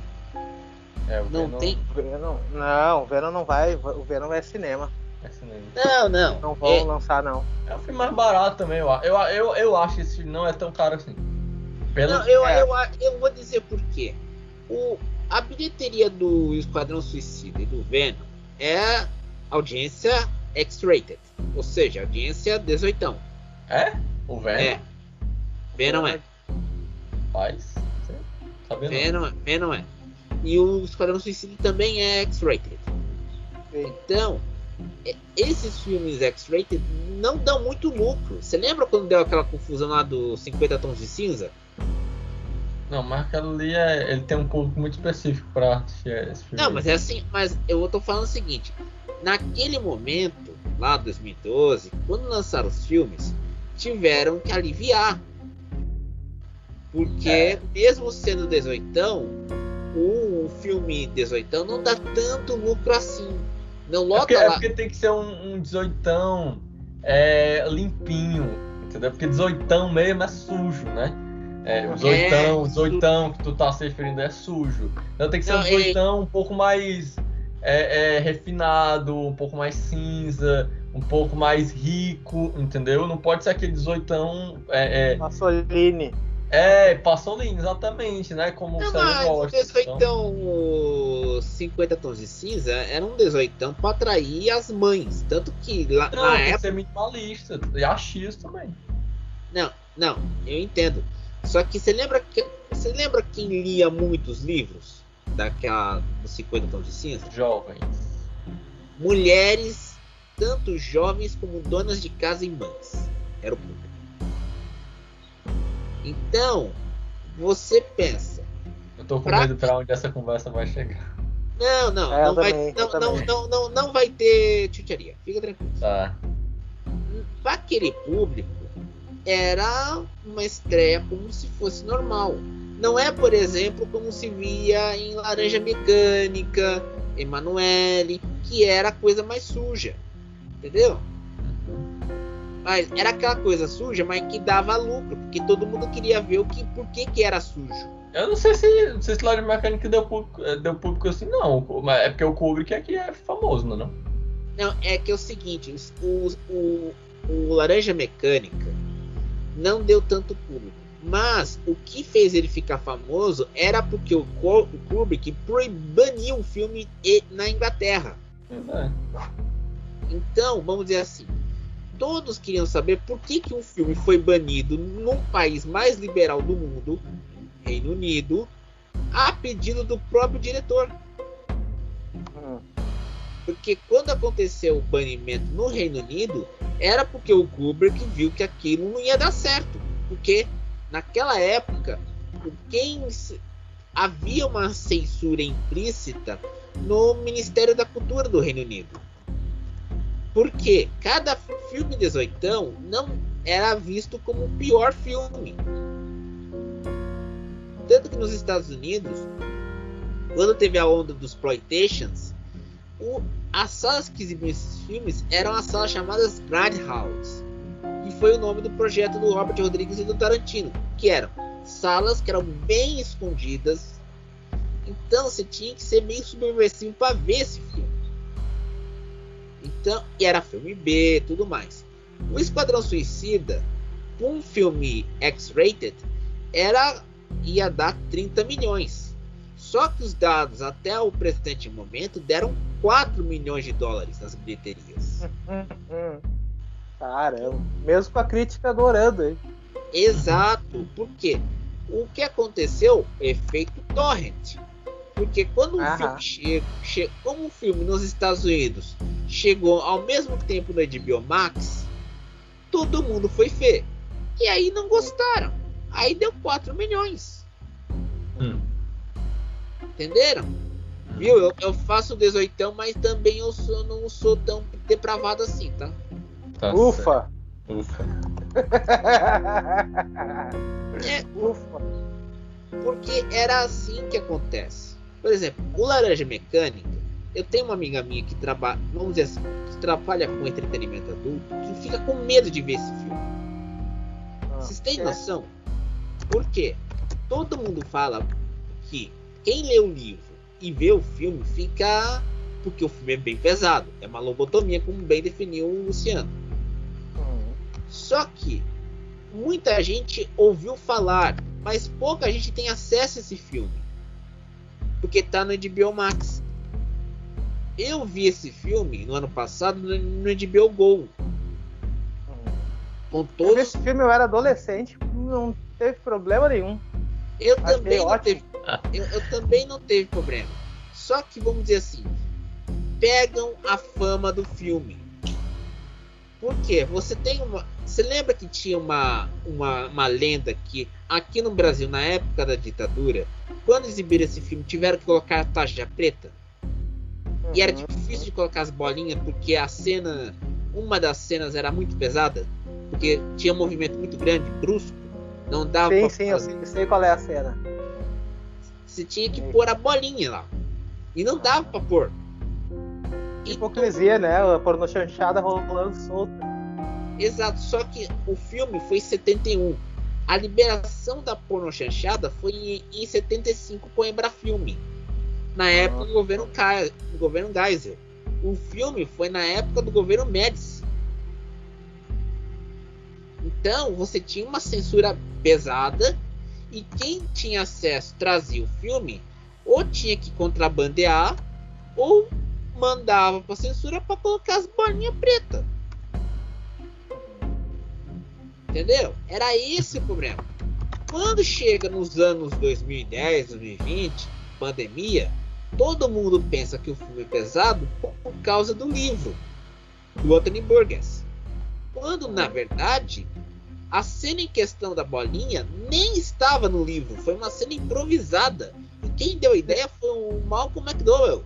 É, o não Venom, tem. Venom, não, o Venom não vai. O Venom é cinema. É. Não, não. Não vão é... lançar, não. É um filme mais barato também, eu, eu, eu, eu acho que esse filme não é tão caro assim. Pelo... Não, eu, é. eu, eu vou dizer por quê. O, a bilheteria do Esquadrão Suicida e do Venom é audiência X-rated, ou seja, audiência 18. É? O Venom? É. Venom é. Faz? Venom, Venom é. E o Esquadrão Suicida também é X-rated. Então, esses filmes X-rated não dão muito lucro. Você lembra quando deu aquela confusão lá dos 50 tons de cinza? Não, mas aquilo ali é, ele tem um público muito específico para assistir esse filme. Não, mas é assim, mas eu tô falando o seguinte, naquele momento, lá 2012, quando lançaram os filmes, tiveram que aliviar. Porque é. mesmo sendo 18, o filme 18 não dá tanto lucro assim. Não lota é porque, lá. É porque tem que ser um, um 18 é, limpinho, entendeu? Porque 18 mesmo é sujo, né? É, os oitão, os oitão que tu tá se referindo é sujo. Então tem que ser não, um oitão um pouco mais é, é, refinado, um pouco mais cinza, um pouco mais rico, entendeu? Não pode ser aquele oitão. É, é, Passoline. É, Passoline, exatamente, né? Como não, você gosta. O 18 então... 50 tons de cinza era um 18 para atrair as mães. Tanto que lá não, na época. Ser minimalista, e a X também. Não, não, eu entendo. Só que você lembra que você lembra quem lia muitos livros daquela dos 50 tons de cinza? Jovens. Mulheres, tanto jovens como donas de casa e mães. Era o público. Então, você pensa. Eu tô com pra... medo para onde essa conversa vai chegar. Não, não, é, não, vai, também, não, não, não, não, não, vai ter chucharia. Fica tranquilo. Tá. Para aquele público, era uma estreia como se fosse normal. Não é, por exemplo, como se via em Laranja Mecânica, Emanuele, que era a coisa mais suja. Entendeu? Mas era aquela coisa suja, mas que dava lucro, porque todo mundo queria ver o que, por que, que era sujo. Eu não sei se, não sei se Laranja Mecânica deu público, eh, deu público assim, não. Mas é porque o Kubrick aqui é famoso, não é? Não, não é que é o seguinte, o, o, o Laranja Mecânica não deu tanto público. Mas o que fez ele ficar famoso era porque o, Kubrick baniu o filme na Inglaterra. Então, vamos dizer assim, todos queriam saber por que, que um filme foi banido num país mais liberal do mundo, Reino Unido, a pedido do próprio diretor. Hum. Porque quando aconteceu o banimento no Reino Unido, era porque o Kubrick viu que aquilo não ia dar certo. Porque naquela época, quem havia uma censura implícita no Ministério da Cultura do Reino Unido. Porque cada filme 18 não era visto como o pior filme. Tanto que nos Estados Unidos, quando teve a onda dos exploitations, o, as salas que exibiam esses filmes eram as salas chamadas Grindhouse, que foi o nome do projeto do Robert Rodrigues e do Tarantino, que eram salas que eram bem escondidas. Então você tinha que ser meio subversivo para ver esse filme. Então, e era filme B, tudo mais. O Esquadrão Suicida, um filme X-rated, era ia dar 30 milhões. Só que os dados até o presente momento deram 4 milhões de dólares nas bilheterias. *laughs* Caramba, mesmo com a crítica adorando, hein? Exato, porque o que aconteceu? Efeito torrent. Porque quando um filme chega, chega, como um filme nos Estados Unidos chegou ao mesmo tempo no HBO Max, todo mundo foi ver. E aí não gostaram. Aí deu 4 milhões. Hum. Entenderam? Viu? Eu, eu faço 18, mas também eu sou, não sou tão depravado assim, tá? Tá Ufa! certo. Ufa. É, Ufa! porque era assim que acontece. Por exemplo, o Laranja Mecânica, eu tenho uma amiga minha que trabalha, vamos dizer assim, que trabalha com entretenimento adulto, que fica com medo de ver esse filme. Ah, Vocês têm é. noção? Por quê? Todo mundo fala que quem lê o livro e vê o filme fica. Porque o filme é bem pesado. É uma lobotomia, como bem definiu o Luciano. Hum. Só que muita gente ouviu falar, mas pouca gente tem acesso a esse filme. Porque tá no HBO Max. Eu vi esse filme no ano passado no, no HBO Go. Com Eu vi todos. esse filme, eu era adolescente, não teve problema nenhum. Eu Achei também, não teve, eu, eu também não teve problema. Só que vamos dizer assim, pegam a fama do filme. Por quê? Você tem uma. Você lembra que tinha uma, uma, uma lenda que aqui no Brasil, na época da ditadura, quando exibiram esse filme, tiveram que colocar a tarja preta? E era difícil de colocar as bolinhas porque a cena. Uma das cenas era muito pesada. Porque tinha um movimento muito grande, brusco. Não dava Sim, pra sim, eu sei, sei qual é a cena. Você tinha que pôr a bolinha lá. E não dava pra pôr. E Hipocrisia, né? A porno chanchada rolando solta. Exato, só que o filme foi em 71. A liberação da porno chanchada foi em, em 75 com o Embrafilme. Na época do governo, Ca- do governo Geyser. O filme foi na época do governo Médici. Então você tinha uma censura pesada e quem tinha acesso trazia o filme ou tinha que contrabandear ou mandava pra censura para colocar as bolinhas pretas. Entendeu? Era esse o problema. Quando chega nos anos 2010, 2020, pandemia, todo mundo pensa que o filme é pesado por causa do livro do Anthony Burgess. Quando na verdade a cena em questão da bolinha nem estava no livro, foi uma cena improvisada. E quem deu a ideia foi o Malcolm McDowell.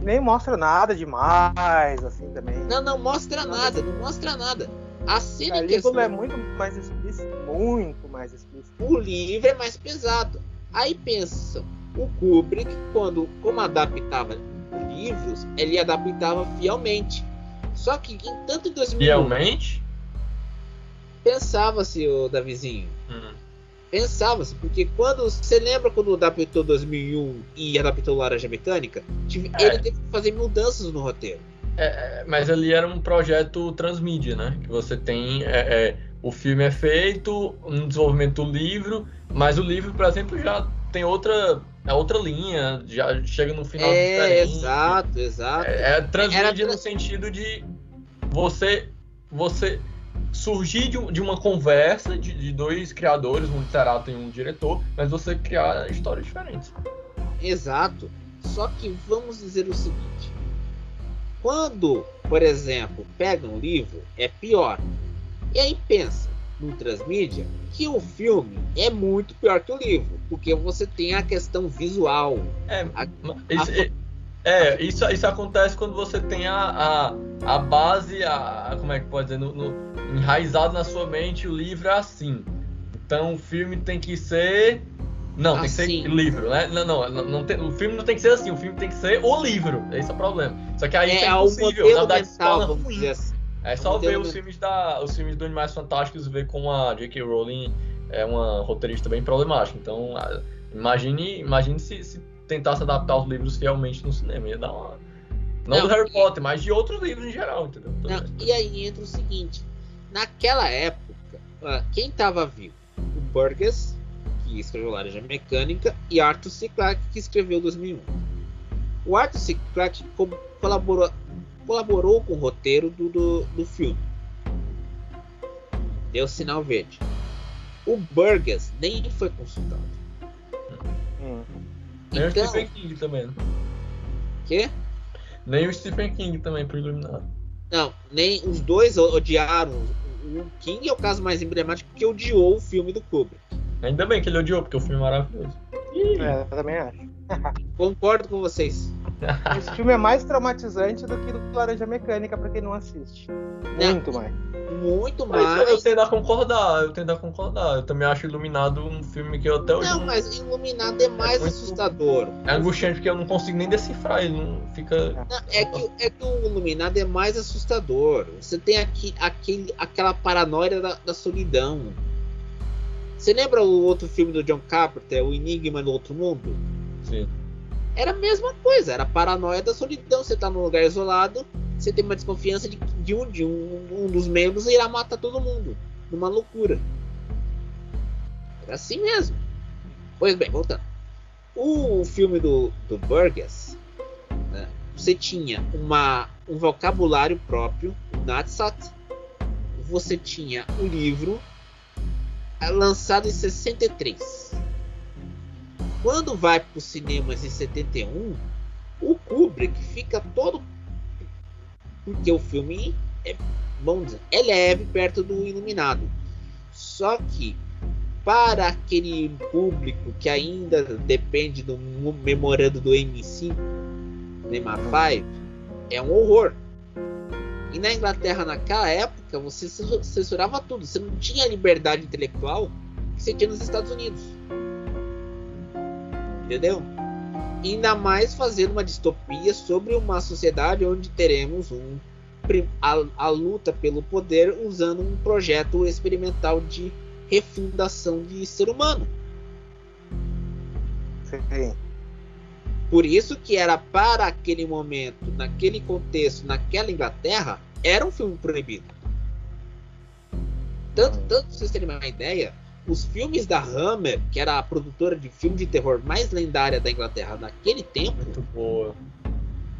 Nem mostra nada demais, assim, também. Não, não mostra nada, não mostra nada. A cena A em questão é muito mais muito mais explícito. o livro é mais pesado. Aí pensam, o Kubrick, quando como adaptava livros, ele adaptava fielmente. Só que em tanto em 2001 Fielmente? pensava-se, o Davizinho, Hum. pensava-se, porque quando você lembra quando adaptou 2001 e adaptou Laranja Mecânica, tive- É. ele teve que fazer mudanças no roteiro. É, mas ali era um projeto transmídia, né? Que você tem. é, é, o filme é feito, um desenvolvimento do livro, mas o livro, por exemplo, já tem outra. É outra linha, já chega no final É, diferente. exato, exato. É, é transmídia no sentido de você você surgir de, um- de uma conversa de, de dois criadores, um literato e um diretor, mas você criar histórias diferentes. Exato. Só que vamos dizer o seguinte: quando, por exemplo, pega um livro, é pior. E aí pensa no transmídia que o filme é muito pior que o livro, porque você tem a questão visual. É, A- isso, é, é, isso, isso acontece quando você tem a, a, a base, a, a- como é que pode dizer, no, no- enraizado na sua mente, o livro é assim. Então o filme tem que ser. Não, tem que Assim. ser livro, né? Não, não, não, não tem- o filme não tem que ser assim, o filme tem que ser o livro. Esse é o problema. Só que aí É, é o impossível. Na verdade, se mental, torna ruim. dizer assim. É só ver os filmes da, os filmes do Animais Fantásticos e ver como a J.K. Rowling é uma roteirista bem problemática. Então, imagine, imagine se, se tentasse adaptar os livros fielmente no cinema. Ia dar uma. Não, Não, do Harry e- Potter, mas de outros livros em geral, entendeu? Então, Não, e aí entra o seguinte: naquela época, quem estava vivo? O Burgess, que escreveu Laranja Mecânica, e Arthur C. Clarke, que escreveu 2001. O Arthur C. Clarke co- colaborou, colaborou com o roteiro do, do, do filme. Deu sinal verde. O Burgess nem foi consultado. Hum. Nem o Então, Stephen King também. né? quê? Nem o Stephen King também pro Iluminado. Não, nem os dois odiaram. O King é o caso mais emblemático porque odiou o filme do Kubrick. Ainda bem que ele odiou, porque o filme é maravilhoso. É, eu também acho. *laughs* Concordo com vocês. *laughs* Esse filme é mais traumatizante do que do Laranja Mecânica pra quem não assiste. Muito mais. Muito Mas mais. eu tendo a concordar, eu tendo a concordar. Eu também acho Iluminado um filme que eu até hoje. Não, mas Iluminado é mais muito- assustador. É angustiante porque eu não consigo nem decifrar, ele não fica. Não, é, que, é que o Iluminado é mais assustador. Você tem aqui, aquele, aquela paranoia da, da solidão. Você lembra o outro filme do John Carpenter, O Enigma no Outro Mundo? Sim. Era a mesma coisa, era a paranoia da solidão. Você tá num lugar isolado, você tem uma desconfiança de, de um, de um, um dos membros irá matar todo mundo. Numa loucura. Era assim mesmo. Pois bem, voltando. O filme do, do Burgess, né, você tinha uma, um vocabulário próprio, o Natsat. Você tinha o livro é, lançado em 63. Quando vai para os cinemas em 71, o Kubrick fica todo. Porque o filme é, vamos dizer, é leve perto do Iluminado. Só que para aquele público que ainda depende do mo- memorando do M5, Neymar 5, é um horror. E na Inglaterra naquela época você censu- censurava tudo, você não tinha liberdade intelectual que você tinha nos Estados Unidos. Entendeu? Ainda mais fazendo uma distopia sobre uma sociedade onde teremos um, a, a luta pelo poder usando um projeto experimental de refundação de ser humano. Sim. Por isso que era para aquele momento, naquele contexto, naquela Inglaterra, era um filme proibido. Tanto, tanto pra vocês terem uma ideia, os filmes da Hammer, que era a produtora de filme de terror mais lendária da Inglaterra naquele tempo, Muito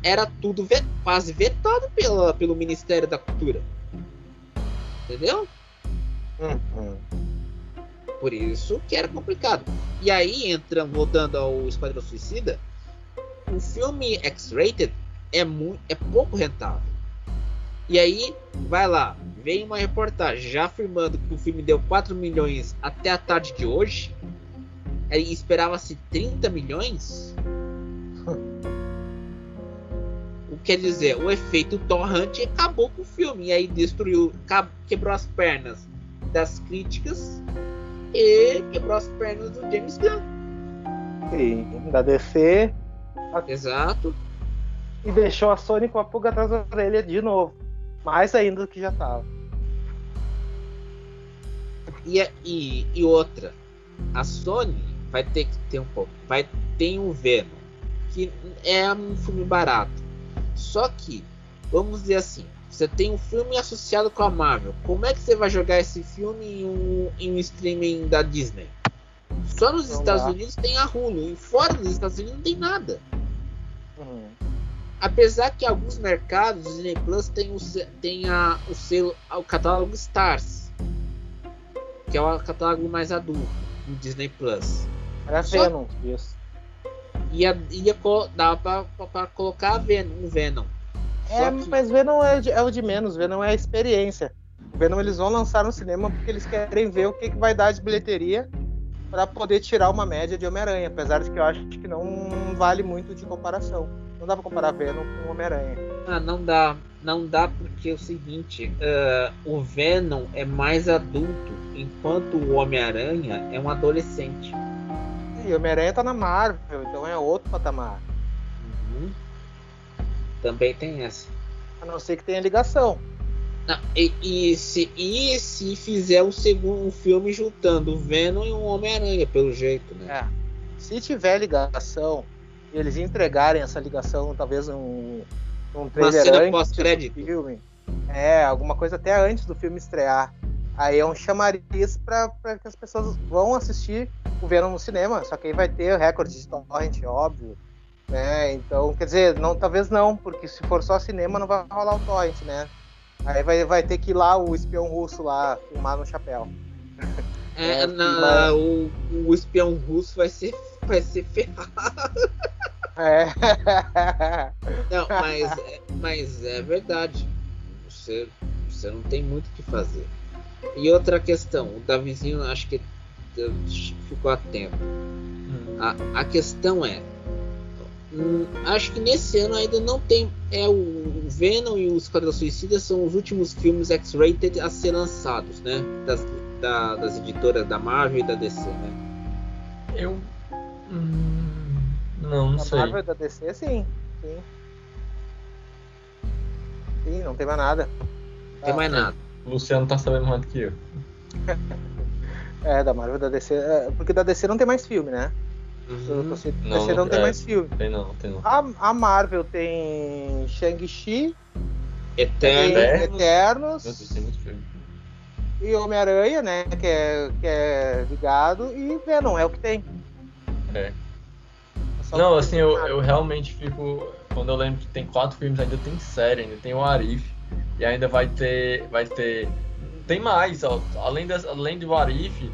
era tudo ve- quase vetado pela, pelo Ministério da Cultura. Entendeu? Uhum. Por isso que era complicado. E aí, entra, voltando ao Esquadrão Suicida, o filme X-Rated é, mu- é pouco rentável. E aí, vai lá, vem uma reportagem já afirmando que o filme deu 4 milhões até a tarde de hoje. Aí esperava-se 30 milhões. *laughs* O que quer dizer, o efeito torrent acabou com o filme. E aí destruiu, quebrou as pernas das críticas e quebrou as pernas do James Gunn. Sim. Da DC Exato. e deixou a Sony com a pulga atrás da orelha de novo. Mais ainda do que já tava. E, a- e, e outra, a Sony vai ter que ter um pouco. Vai ter um Venom, que é um filme barato. Só que, vamos dizer assim, você tem um filme associado com a Marvel. Como é que você vai jogar esse filme em um, em um streaming da Disney? Só nos Não Estados dá. Unidos tem a Hulu, e fora dos Estados Unidos não tem nada. Uhum. Apesar que alguns mercados, o Disney Plus tem o, tem a, o selo, o catálogo Stars, que é o catálogo mais adulto do Disney Plus. Era Só- Venom, isso. Ia, ia dava pra, pra- pra colocar Venom, um Venom. É, que- mas Venom é, é o de menos, Venom é a experiência. O Venom eles vão lançar no cinema porque eles querem ver o que, que vai dar de bilheteria para poder tirar uma média de Homem-Aranha, apesar de que eu acho que não vale muito de comparação. Não dá pra comparar Venom com Homem-Aranha. Ah, não dá. Não dá porque é o seguinte, ah, o Venom é mais adulto, enquanto o Homem-Aranha é um adolescente. E Homem-Aranha tá na Marvel, então é outro patamar. Uhum. Também tem essa. A não ser que tenha ligação. Não, e, e se, e se fizer um segundo um filme juntando o Venom e o Homem-Aranha, pelo jeito, né? É. Se tiver ligação, eles entregarem essa ligação, talvez um, um trailer antes do filme. É, alguma coisa até antes do filme estrear. Aí é um chamariz pra que as pessoas vão assistir o Venom no cinema. Só que aí vai ter o recorde de torrent, óbvio. Né? Então, quer dizer, não, talvez não, porque se for só cinema não vai rolar o torrent, né? Aí vai, vai ter que ir lá o espião russo lá filmar no chapéu. É, *laughs* É, na- o, o espião russo vai ser, vai ser ferrado. É. Não, mas, é- mas é verdade. Você, você não tem muito o que fazer. E outra questão, o Davizinho acho que ficou atento. Hum. A, a questão é. hum, acho que nesse ano ainda não tem. É o Venom e o Esquadrão Suicida são os últimos filmes X-rated a ser lançados, né? Das, da- das editoras da Marvel e da DC, né? Eu. Hum, não, não A sei. Marvel da DC, sim. Sim. Sim, não tem mais nada. Não tem Ah, mais nada. O Luciano tá sabendo mais do que eu. *laughs* É, da Marvel da DC. é, porque da DC não tem mais filme, né? Uhum. se- Não, DC não tem é. mais filme. Tem não, tem não. A, a Marvel tem Shang-Chi, tem. Eternos. Eternos Deus, tem muito filme. e Homem-Aranha, né? Que é, que é ligado, e Venom, é o que tem. É. É Não, assim, eu, eu realmente fico. Quando eu lembro que tem quatro filmes, ainda tem série, ainda tem o Arif. E ainda vai ter. Vai ter. Tem mais, ó. Além, das, além do Arif.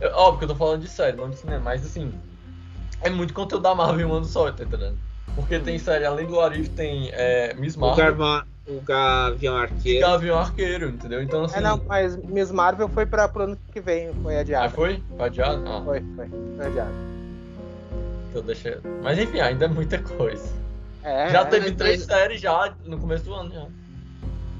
é Óbvio que eu tô falando de série, não de cinema, mas assim. É muito conteúdo da Marvel em um ano só, tá entendendo? Porque tem série, além do Arif, tem é, Miss O, Marvel o Gavião Arqueiro. Gavião Arqueiro, entendeu? Então assim. É, não, mas Miss Marvel foi para pro ano que vem, foi Ah, adiado. foi? Foi adiado? Ah, Foi, foi, foi adiado. Então deixa. Mas enfim, ainda é muita coisa. É, já é, teve mas- três mas- séries já no começo do ano já.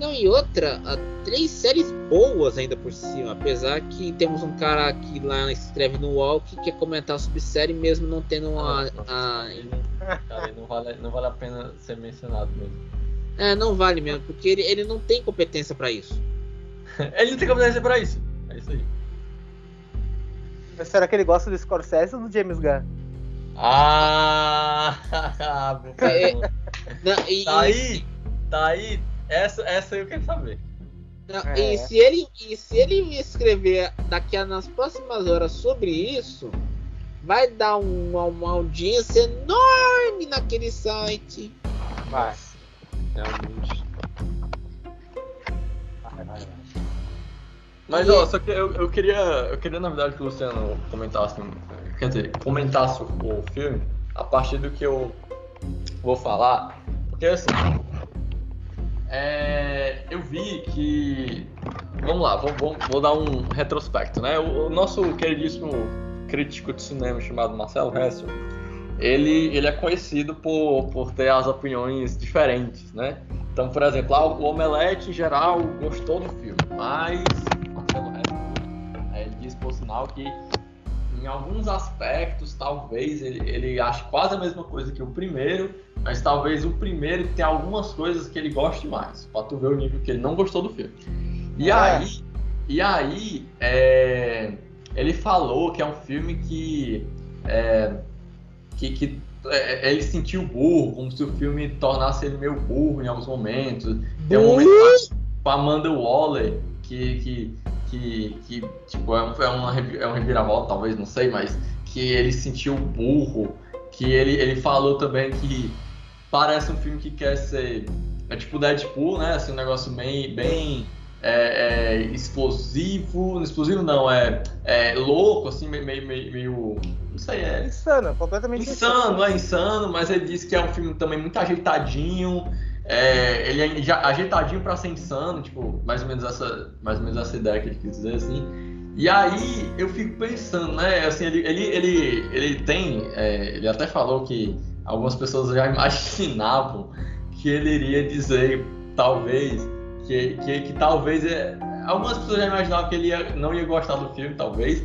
Não, e outra, ah, três séries boas ainda por cima. Apesar que temos um cara que lá escreve no UOL que quer comentar sobre série mesmo não tendo uma. Nossa, a- cara, ele não vale, não vale a pena ser mencionado mesmo. É, não vale mesmo, porque ele, ele não tem competência pra isso. *laughs* Ele não tem competência pra isso. É isso aí. Mas Será que ele gosta do Scorsese ou do James Gunn? Ah! *laughs* É, pergunta. Não, e, tá aí! Tá aí! Essa, essa eu quero saber. não, É. e se ele, e se ele escrever daqui a nas próximas horas sobre isso, vai dar uma, uma audiência enorme naquele site. Vai. Realmente. Mas E- ó, só que eu, eu queria. Eu queria na verdade que o Luciano comentasse. Quer dizer, comentasse o, filme a partir do que eu vou falar. Porque assim. é, eu vi que. Vamos lá, vou, vou, vou dar um retrospecto, né? O, o nosso queridíssimo crítico de cinema chamado Marcelo Hessel, ele, ele é conhecido por, por ter as opiniões diferentes, né? Então, por exemplo, ah, o Omelete em geral gostou do filme, mas que em alguns aspectos talvez ele, ele ache quase a mesma coisa que o primeiro, mas talvez o primeiro tenha algumas coisas que ele goste mais, pra tu ver o nível que ele não gostou do filme. E É. aí, e aí é, ele falou que é um filme que, é, que, que é, ele sentiu burro, como se o filme tornasse ele meio burro em alguns momentos. Tem um momento com a Amanda Waller que, que, que, que tipo, é, um, é, uma, é um reviravolta, talvez, não sei, mas que ele sentiu burro, que ele, ele falou também que parece um filme que quer ser. É tipo Deadpool, né? Assim, um negócio bem. bem é, é, explosivo. Explosivo não, é, é louco, assim, meio. meio, meio, não sei, é. Insano, completamente Insano, é insano, mas ele disse que é um filme também muito ajeitadinho. É, ele é já ajeitadinho pra ser insano, tipo, mais ou menos essa, mais ou menos essa ideia que ele quis dizer assim. E aí eu fico pensando, né? Assim, ele, ele, ele, ele tem, é, ele até falou que algumas pessoas já *laughs* imaginavam que ele iria dizer, talvez, que, que, que talvez é, algumas pessoas já imaginavam que ele ia- não ia gostar do filme, talvez.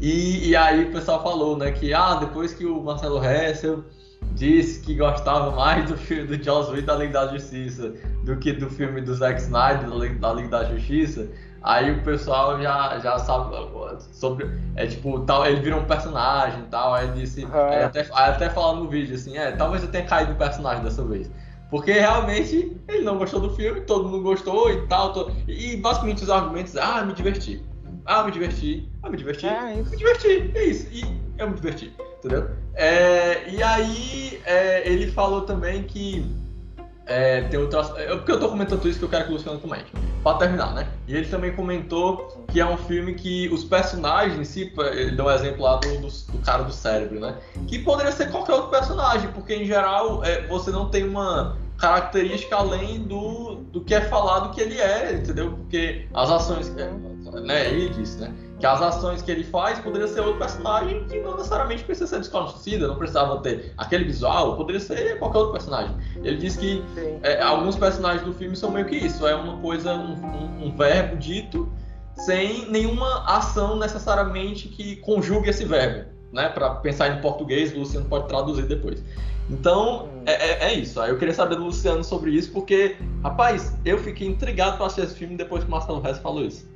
E, e aí o pessoal falou, né, que ah, depois que o Marcelo Hessel disse que gostava mais do filme do Joss Whedon da Liga da Justiça do que do filme do Zack Snyder da Liga- da Liga da Justiça, aí o pessoal já, já sabe sobre. É tipo, tal, ele virou um personagem e tal. Aí ele disse. Aí até, aí até fala no vídeo assim, é, talvez eu tenha caído no personagem dessa vez. Porque realmente ele não gostou do filme, todo mundo gostou e tal. to- E basicamente os argumentos, ah, me diverti. Ah, me diverti. Ah, me diverti. É. Me diverti, é isso. E eu me diverti, entendeu? É, e aí é, ele falou também que é, tem outras. É, porque eu tô comentando tudo isso que eu quero que o Luciano comente. Pra terminar, né? E ele também comentou que é um filme que os personagens si, ele deu um exemplo lá do, do, do cara do cérebro, né? Que poderia ser qualquer outro personagem, porque em geral é, você não tem uma característica além do, do que é falado que ele é, entendeu? Porque as ações, né, ele disse, né, que as ações que ele faz poderia ser outro personagem que não necessariamente precisa ser desconhecido, não precisava ter aquele visual, poderia ser qualquer outro personagem. Ele disse que é, alguns personagens do filme são meio que isso, é uma coisa, um, um, um verbo dito sem nenhuma ação necessariamente que conjugue esse verbo, né? Para pensar em português, o Luciano pode traduzir depois. Então, hum. é, é, é, isso. Aí eu queria saber do Luciano sobre isso, porque, rapaz, eu fiquei intrigado para assistir esse filme depois que o Marcelo Reis falou isso.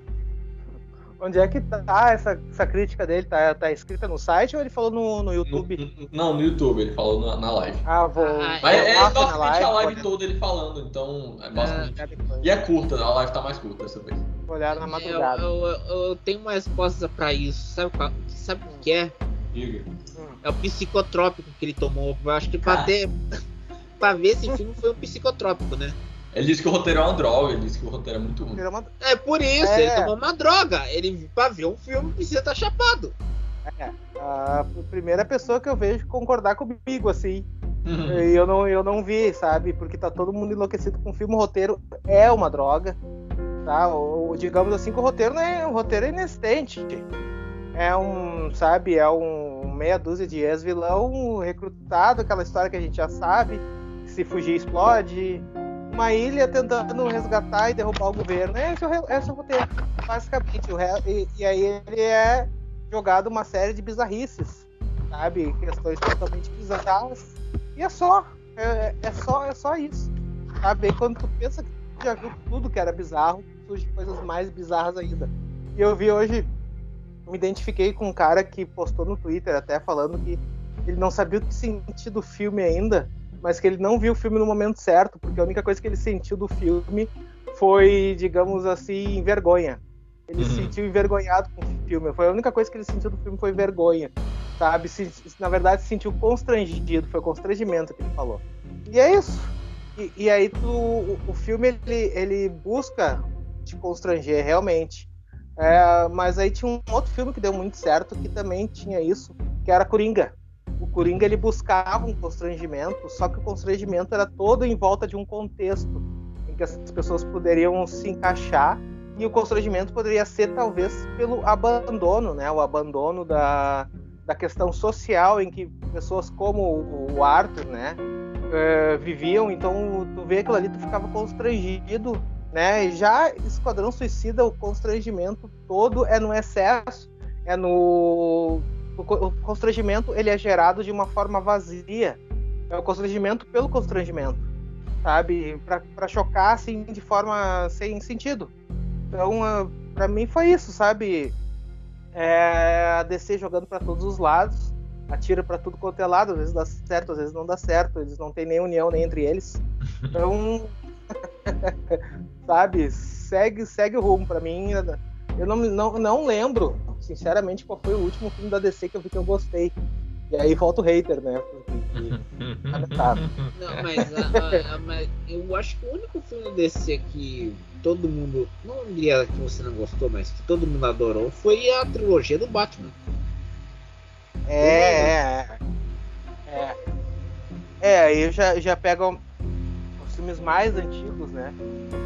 Onde é que tá essa, essa crítica dele? Tá, tá escrita no site ou ele falou no, no YouTube? No, não, no YouTube, ele falou na, na live. Ah, vou. Ah, Mas é, é basicamente live, a live toda ele falando, então é basicamente. É, e é curta, a live tá mais curta dessa vez. Olhar na madrugada. Eu, eu, eu, tenho uma resposta pra isso. Sabe, qual, sabe o que é? Diga. É o psicotrópico que ele tomou. Eu acho que pra, ter, *laughs* pra ver esse filme foi um psicotrópico, né? Ele disse que o roteiro é uma droga, ele disse que o roteiro é muito ruim. É por isso, é. ele tomou uma droga. Ele, pra ver um filme, precisa estar tá chapado. É, a primeira pessoa que eu vejo concordar comigo, assim. Uhum. E eu não, eu não vi, sabe? Porque tá todo mundo enlouquecido com o filme. O roteiro é uma droga, tá? Ou, digamos assim, que o roteiro não é. O roteiro é inexistente. É um, sabe? É um meia dúzia de ex-vilão recrutado, aquela história que a gente já sabe. Se fugir, explode uma ilha tentando resgatar e derrubar o governo. Esse é o, esse é o roteiro, basicamente. O e, e, aí ele é jogado uma série de bizarrices, sabe? Questões totalmente bizarras. E é só. É, é só, é só isso. Sabe? E quando tu pensa que tu já viu tudo que era bizarro, surge coisas mais bizarras ainda. E eu vi hoje, me identifiquei com um cara que postou no Twitter até falando que ele não sabia o que sentir do filme ainda mas que ele não viu o filme no momento certo, porque a única coisa que ele sentiu do filme foi, digamos assim, vergonha. Ele uhum. se sentiu envergonhado com o filme. Foi a única coisa que ele sentiu do filme foi vergonha, sabe? Se, na verdade, se sentiu constrangido. Foi constrangimento que ele falou. E é isso. E, e aí tu, o, o, filme ele, ele busca te constranger realmente. É, mas aí tinha um outro filme que deu muito certo que também tinha isso, que era Coringa o Coringa ele buscava um constrangimento, só que o constrangimento era todo em volta de um contexto em que as pessoas poderiam se encaixar e o constrangimento poderia ser talvez pelo abandono, né? O abandono da, da questão social em que pessoas como o Arthur, né, uh, viviam. Então tu vê aquilo ali, tu ficava constrangido, né? Já Esquadrão Suicida, o constrangimento todo é no excesso, é no o, constrangimento ele é gerado de uma forma vazia. É o constrangimento pelo constrangimento, sabe? Para chocar assim de forma sem sentido. Então, uh, para mim foi isso, sabe? É a DC jogando para todos os lados, atira para tudo quanto é lado, às vezes dá certo, às vezes não dá certo, eles não têm nem união nem entre eles. Então, *laughs* sabe? Segue, segue o rumo. Para mim, eu não, não, não lembro sinceramente, qual foi o último filme da DC que eu vi que eu gostei. E aí volta o hater, né? Porque, *laughs* não, mas, a, a, mas, eu acho que o único filme da DC que todo mundo, não diria que você não gostou, mas que todo mundo adorou foi a trilogia do Batman. É, é, é. É, aí eu já, já pego os filmes mais antigos, né?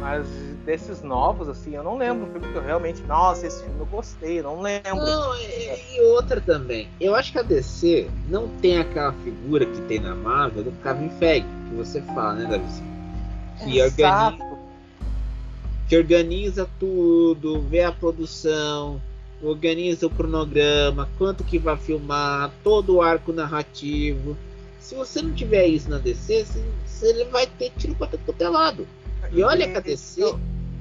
Mas desses novos, assim, eu não lembro um filme que eu realmente, nossa, esse filme eu gostei, não lembro. Não, e, e, outra também. Eu acho que a DC não tem aquela figura que tem na Marvel do Kevin Feige, que você fala, né, Davi? Que organiza, que organiza tudo, vê a produção, organiza o cronograma, quanto que vai filmar, todo o arco narrativo. Se você não tiver isso na DC, você, você vai ter tiro para todo é lado. E olha que a DC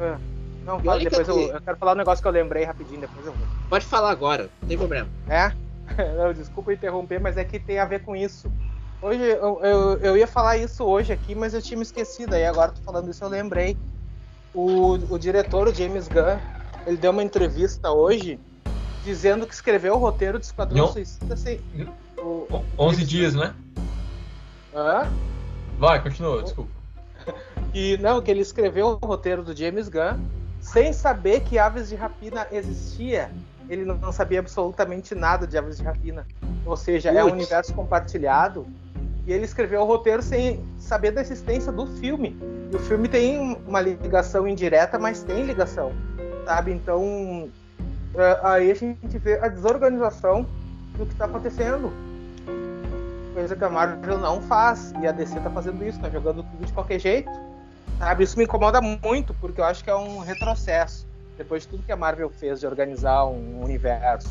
é. Não, fala, depois eu, eu, quero falar um negócio que eu lembrei rapidinho, depois eu vou. Pode falar agora, não tem problema. É? *laughs* Não, desculpa interromper, mas é que tem a ver com isso. Hoje eu, eu, eu, ia falar isso hoje aqui, mas eu tinha me esquecido. Aí agora tô falando isso, eu lembrei. O, o diretor, o James Gunn, ele deu uma entrevista hoje dizendo que escreveu o roteiro de Esquadrão não. Suicida assim. O, 11 dias, né? Hã? Vai, continua, desculpa que não, que ele escreveu o roteiro do James Gunn sem saber que Aves de Rapina existia. Ele não sabia absolutamente nada de Aves de Rapina. Ou seja, é um universo compartilhado E ele escreveu o roteiro sem saber da existência do filme. E o filme tem uma ligação indireta, mas tem ligação, sabe? Então, é, aí a gente vê a desorganização do que está acontecendo. Coisa que a Marvel não faz. E a DC está fazendo isso, está jogando tudo de qualquer jeito. Sabe? Isso me incomoda muito, porque eu acho que é um retrocesso. Depois de tudo que a Marvel fez de organizar um universo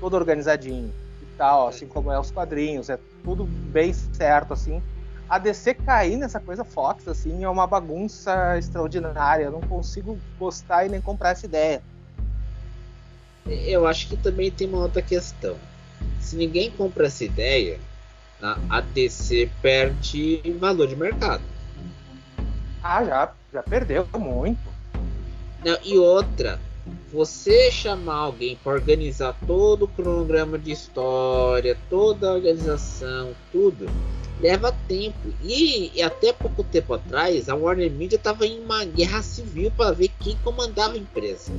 todo organizadinho e tal, assim como é os quadrinhos, é tudo bem certo, assim. A DC cair nessa coisa Fox, assim, é uma bagunça extraordinária. Eu não consigo gostar e nem comprar essa ideia. Eu acho que também tem uma outra questão. Se ninguém compra essa ideia, a DC perde valor de mercado. Ah, já, já perdeu muito. Não, e outra, você chamar alguém para organizar todo o cronograma de história, toda a organização, tudo, leva tempo. E, e até pouco tempo atrás, a Warner Media estava em uma guerra civil para ver quem comandava a empresa.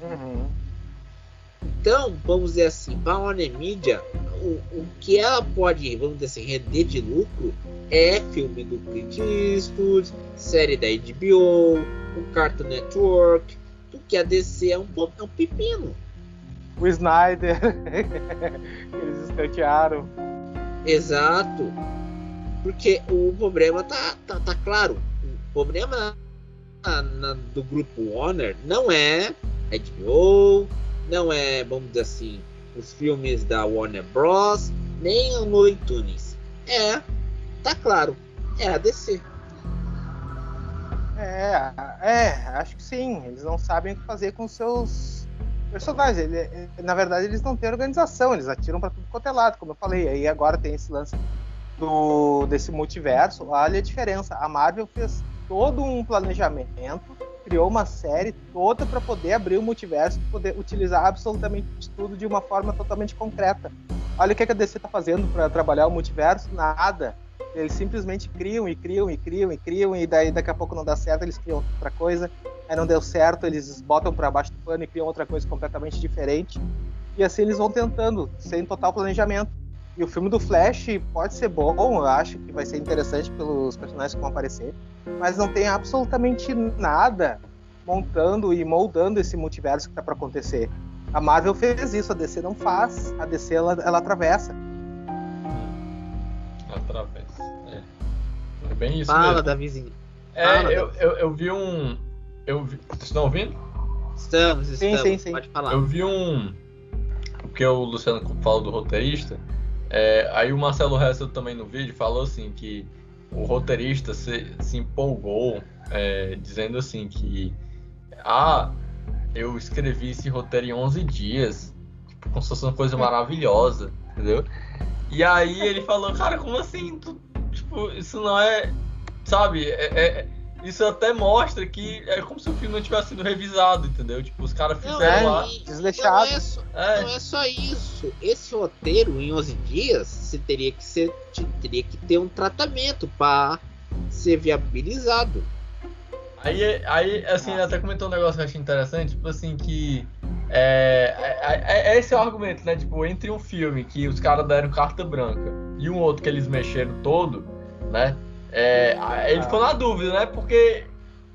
Uhum. Então, vamos dizer assim, para a Warner Media, o, o que ela pode, vamos dizer assim, render de lucro é filme do Clint Eastwood, série da HBO, o Cartoon Network, do que a DC é um, é um pepino. O Snyder, *laughs* eles escantearam. Exato. Porque o problema tá, tá, tá claro. O problema na, na, do grupo Warner não é HBO, não é, vamos dizer assim, os filmes da Warner Bros, nem o Looney Tunes. É, tá claro, é a DC. É, é, acho que sim. Eles não sabem o que fazer com seus personagens. Ele, na verdade, eles não têm organização, eles atiram para tudo quanto é lado, como eu falei. Aí agora tem esse lance do, desse multiverso. Olha a diferença. A Marvel fez todo um planejamento, criou uma série toda para poder abrir o multiverso, poder utilizar absolutamente tudo de uma forma totalmente concreta. Olha o que a DC está fazendo para trabalhar o multiverso, nada eles simplesmente criam e criam e criam e criam, e daí daqui a pouco não dá certo, eles criam outra coisa. Aí não deu certo, eles botam para baixo do pano e criam outra coisa completamente diferente. E assim eles vão tentando, sem total planejamento. E o filme do Flash pode ser bom, eu acho que vai ser interessante pelos personagens que vão aparecer, mas não tem absolutamente nada montando e moldando esse multiverso que tá para acontecer. A Marvel fez isso, a DC não faz. A DC ela, ela atravessa. Atravessa bem isso Fala, mesmo. Davizinho. É, Fala, eu, eu, eu, vi um. Eu vi... Vocês estão ouvindo? Estamos, estamos. Sim, sim, sim. Pode falar. Eu vi um. Porque o Luciano fala do roteirista. É, aí o Marcelo Hessel também no vídeo falou assim que o roteirista se, se empolgou é, dizendo assim que ah, eu escrevi esse roteiro em 11 dias, tipo, como se fosse uma coisa maravilhosa, entendeu? E aí ele falou, cara, como assim? Tu, tipo, isso não é. Sabe? É, é, isso até mostra que é como se o filme não tivesse sido revisado, entendeu? Tipo, os caras fizeram não, lá. Desleixado. Não é, só, é. não é só isso. Esse roteiro, em 11 dias, você teria que, ser, teria que ter um tratamento para ser viabilizado. Aí, aí assim, ele até comentou um negócio que eu achei interessante, tipo assim, que. É, é, é, é, esse é o argumento, né? Tipo, entre um filme que os caras deram carta branca e um outro que eles mexeram todo, né? É, ele ficou na dúvida, né? Porque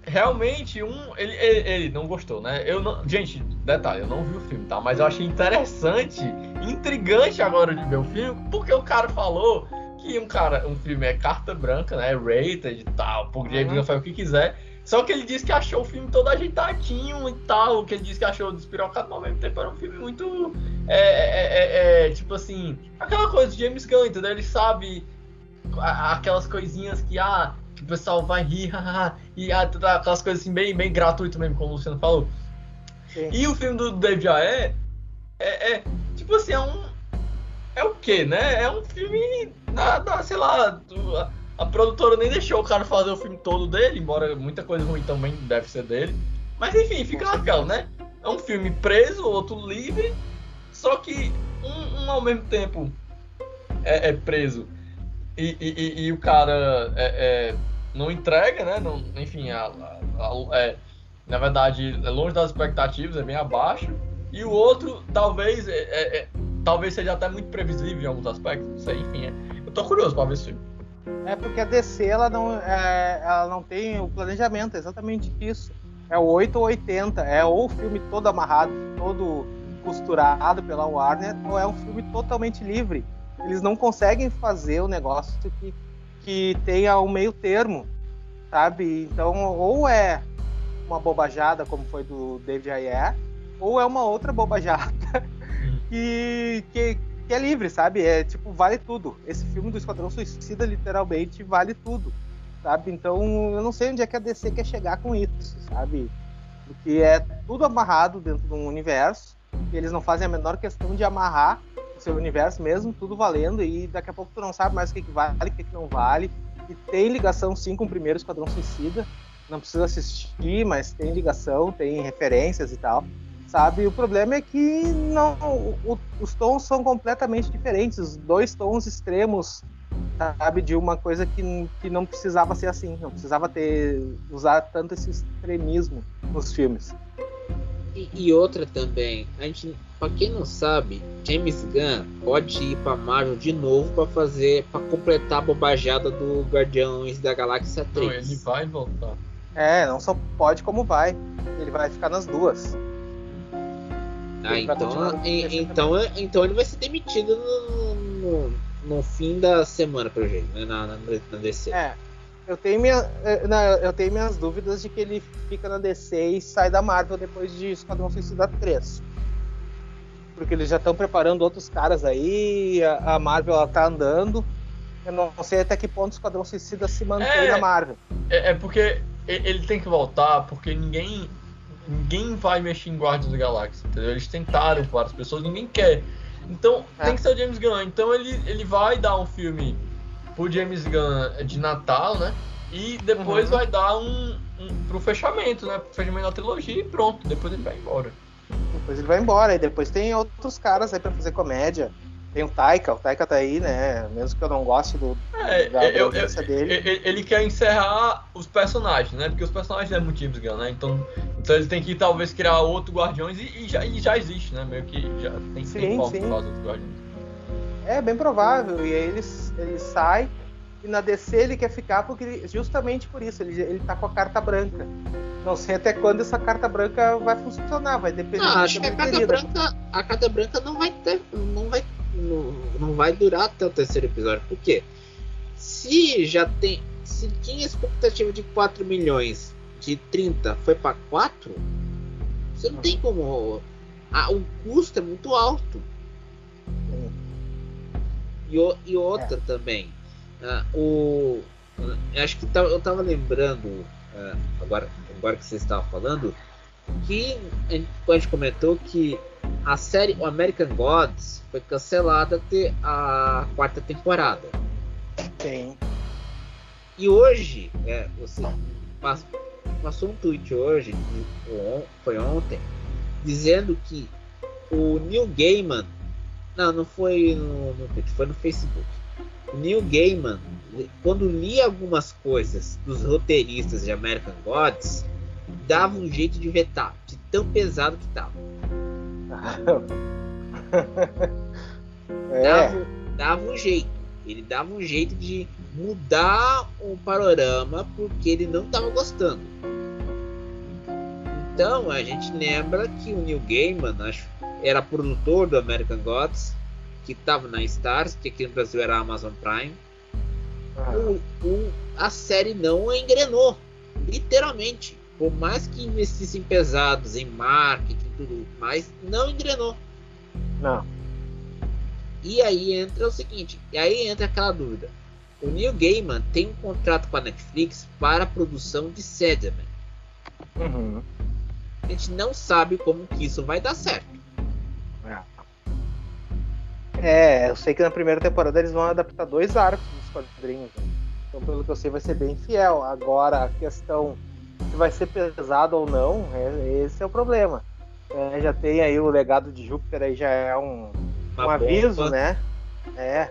realmente um ele, ele, ele, não gostou, né? Eu não, gente, detalhe, eu não vi o filme, tá? Mas eu achei interessante, intrigante agora de ver o filme, porque o cara falou que um cara, um filme é carta branca, né? Rated e tal, porque James uhum. faz o que quiser. Só que ele disse que achou o filme todo ajeitadinho e tal, que ele disse que achou despirocado, mas ao mesmo tempo era um filme muito. É, é, é, é, tipo assim. Aquela coisa de James Gunn, entendeu? Ele sabe aquelas coisinhas que, ah, o pessoal vai rir, *laughs* e ah, aquelas coisas assim, bem, bem gratuito mesmo, como o Luciano falou. Sim. E o filme do David Ayer é, é, tipo assim, é um. É o que, né? É um filme, nada, sei lá. A, a produtora nem deixou o cara fazer o filme todo dele, embora muita coisa ruim também deve ser dele. Mas enfim, fica naquela, né? É um filme preso, outro livre, só que um, um ao mesmo tempo é, é preso e, e, e, o cara é, é, não entrega, né? Não, enfim, a, a, é, na verdade, é longe das expectativas, é bem abaixo. E o outro, talvez, é, é, é talvez seja até muito previsível em alguns aspectos, não sei, enfim. Eu tô curioso pra ver esse filme. É porque a DC ela não, é, ela não tem o planejamento, é exatamente isso. É o 8 ou 80, é ou o filme todo amarrado, todo costurado pela Warner, ou é um filme totalmente livre. Eles não conseguem fazer o negócio que, que tenha um meio termo, sabe? Então, ou é uma bobajada, como foi do David Ayer, ou é uma outra bobajada *laughs* que, que, que é livre, sabe? É tipo, vale tudo. Esse filme do Esquadrão Suicida, literalmente, vale tudo, sabe? Então, eu não sei onde é que a DC quer chegar com isso, sabe? Porque é tudo amarrado dentro de um universo, e eles não fazem a menor questão de amarrar seu universo mesmo, tudo valendo, e daqui a pouco tu não sabe mais o que, que vale, o que, que não vale. E tem ligação sim com o primeiro Esquadrão Suicida. Não precisa assistir, mas tem ligação, tem referências e tal sabe? O problema é que não, o, os tons são completamente diferentes, os dois tons extremos, sabe? De uma coisa que, que não precisava ser assim, não precisava ter usar tanto esse extremismo nos filmes. E, e outra também, a gente, para quem não sabe, James Gunn pode ir para Marvel de novo para fazer, para completar a bobajada do Guardiões da Galáxia 3. Não, ele vai voltar. É, não só pode como vai. Ele vai ficar nas duas. Ah, então, então, então ele vai ser demitido no, no, no fim da semana, pelo jeito, né? Na, na, na DC. É. Eu tenho, minha, não, eu tenho minhas dúvidas de que ele fica na DC e sai da Marvel depois de Esquadrão Suicida 3. Porque eles já estão preparando outros caras aí, a, a Marvel ela tá andando. Eu não sei até que ponto o Esquadrão Suicida se mantém é, na Marvel. É, é, porque ele tem que voltar, porque ninguém ninguém vai mexer em Guardians da Galáxia, entendeu? Eles tentaram com várias pessoas, ninguém quer. Então é. tem que ser o James Gunn. Então ele, ele vai dar um filme pro James Gunn de Natal, né? E depois uhum. vai dar um, um pro fechamento, né? Pro fechamento da trilogia e pronto. Depois ele vai embora. Depois ele vai embora. E depois tem outros caras aí pra fazer comédia. Tem o Taika, o Taika tá aí, né? Mesmo que eu não goste do, é, da eu, eu, dele. Ele, ele, quer encerrar os personagens, né? Porque os personagens é muito James Gunn, né? Então, então ele tem que talvez criar outro Guardiões e, e, já, e já existe, né? Meio que já tem, sim, tem sim. outros Guardiões. É bem provável. E aí ele, ele sai e na DC ele quer ficar porque justamente por isso, ele, ele tá com a carta branca. Não sei até quando essa carta branca vai funcionar, vai depender. Não, acho que a carta branca, a carta branca não vai ter, não vai não, não vai durar até o terceiro episódio. Por quê? Se já tem. Se tinha expectativa de 4 milhões, de 30 foi para 4, você não tem como. Ah, o custo é muito alto. E, e outra é. também. Ah, o, acho que tá, eu tava lembrando, ah, agora, agora que você estava falando, que a gente comentou que a série o American Gods foi cancelada até a quarta temporada. Sim. E hoje, é, você passou um tweet hoje, foi ontem, dizendo que o Neil Gaiman, não, não foi no, no foi no Facebook. Neil Gaiman, quando lia algumas coisas dos roteiristas de American Gods, dava um jeito de vetar, de tão pesado que tava. *laughs* é. dava, dava um jeito. Ele dava um jeito de mudar o panorama porque ele não estava gostando. Então a gente lembra que o Neil Gaiman acho, era produtor do American Gods, que estava na Stars, que aqui no Brasil era a Amazon Prime. Ah. O, o, a série não engrenou, literalmente. Por mais que investissem pesados em marketing e tudo mais, não engrenou. Não. E aí entra o seguinte, e aí entra aquela dúvida. O Neil Gaiman tem um contrato com a Netflix para a produção de Sandman. Uhum. A gente não sabe como que isso vai dar certo. É. é, eu sei que na primeira temporada eles vão adaptar dois arcos dos quadrinhos. Né? Então, pelo que eu sei, vai ser bem fiel. Agora, a questão se vai ser pesado ou não, é, esse é o problema. É, já tem aí o legado de Júpiter aí já é um, um aviso, né? É,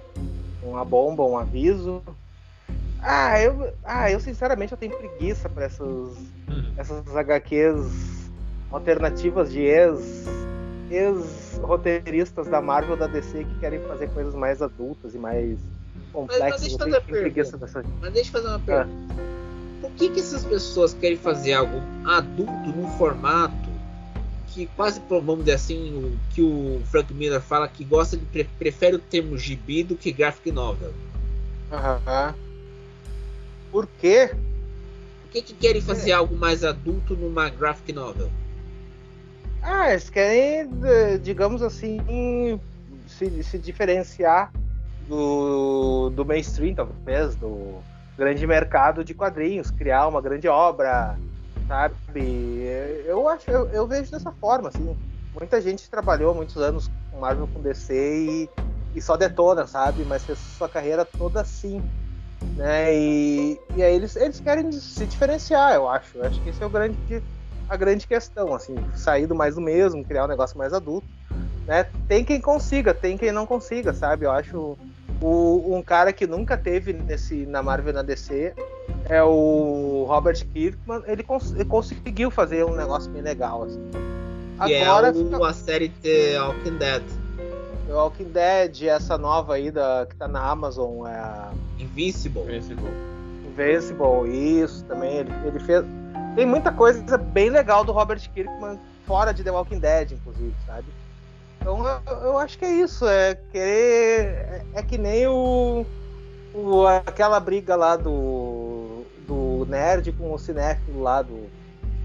uma bomba, um aviso. Ah, eu, ah, eu sinceramente eu tenho preguiça para essas, uhum. essas HQs alternativas de ex, ex roteiristas da Marvel da DC que querem fazer coisas mais adultas e mais complexas. deixa eu fazer. Mas deixa eu fazer uma pergunta. Por que, que essas pessoas querem fazer algo adulto num formato que quase, vamos dizer assim, o que o Frank Miller fala que gosta de pre- prefere o termo gibi do que graphic novel? Aham. Por quê? Por que, que querem fazer algo mais adulto numa graphic novel? Ah, eles querem, digamos assim, se, se diferenciar do, do mainstream, talvez, do grande mercado de quadrinhos, criar uma grande obra, sabe? Eu acho, eu, eu vejo dessa forma, assim. Muita gente trabalhou muitos anos com Marvel com DC e, e só detona, sabe? Mas fez sua carreira toda assim. Né? E, e aí eles, eles querem se diferenciar, eu acho. Eu acho que esse é o grande, a grande questão, assim, sair do mais do mesmo, criar um negócio mais adulto. Né? Tem quem consiga, tem quem não consiga, sabe? Eu acho o, um cara que nunca teve nesse, na Marvel e na DC é o Robert Kirkman. Ele, cons ele conseguiu fazer um negócio bem legal, assim. Que Agora é o, fica- a série The Walking Dead. The Walking Dead, essa nova aí da, que tá na Amazon, é a Invincible. Invincible. Invincible, isso também. Ele, ele fez. Tem muita coisa bem legal do Robert Kirkman fora de The Walking Dead, inclusive, sabe? Então eu, eu acho que é isso. É querer. É, é que nem o, o- aquela briga lá do, do nerd com o cinéfilo lá do.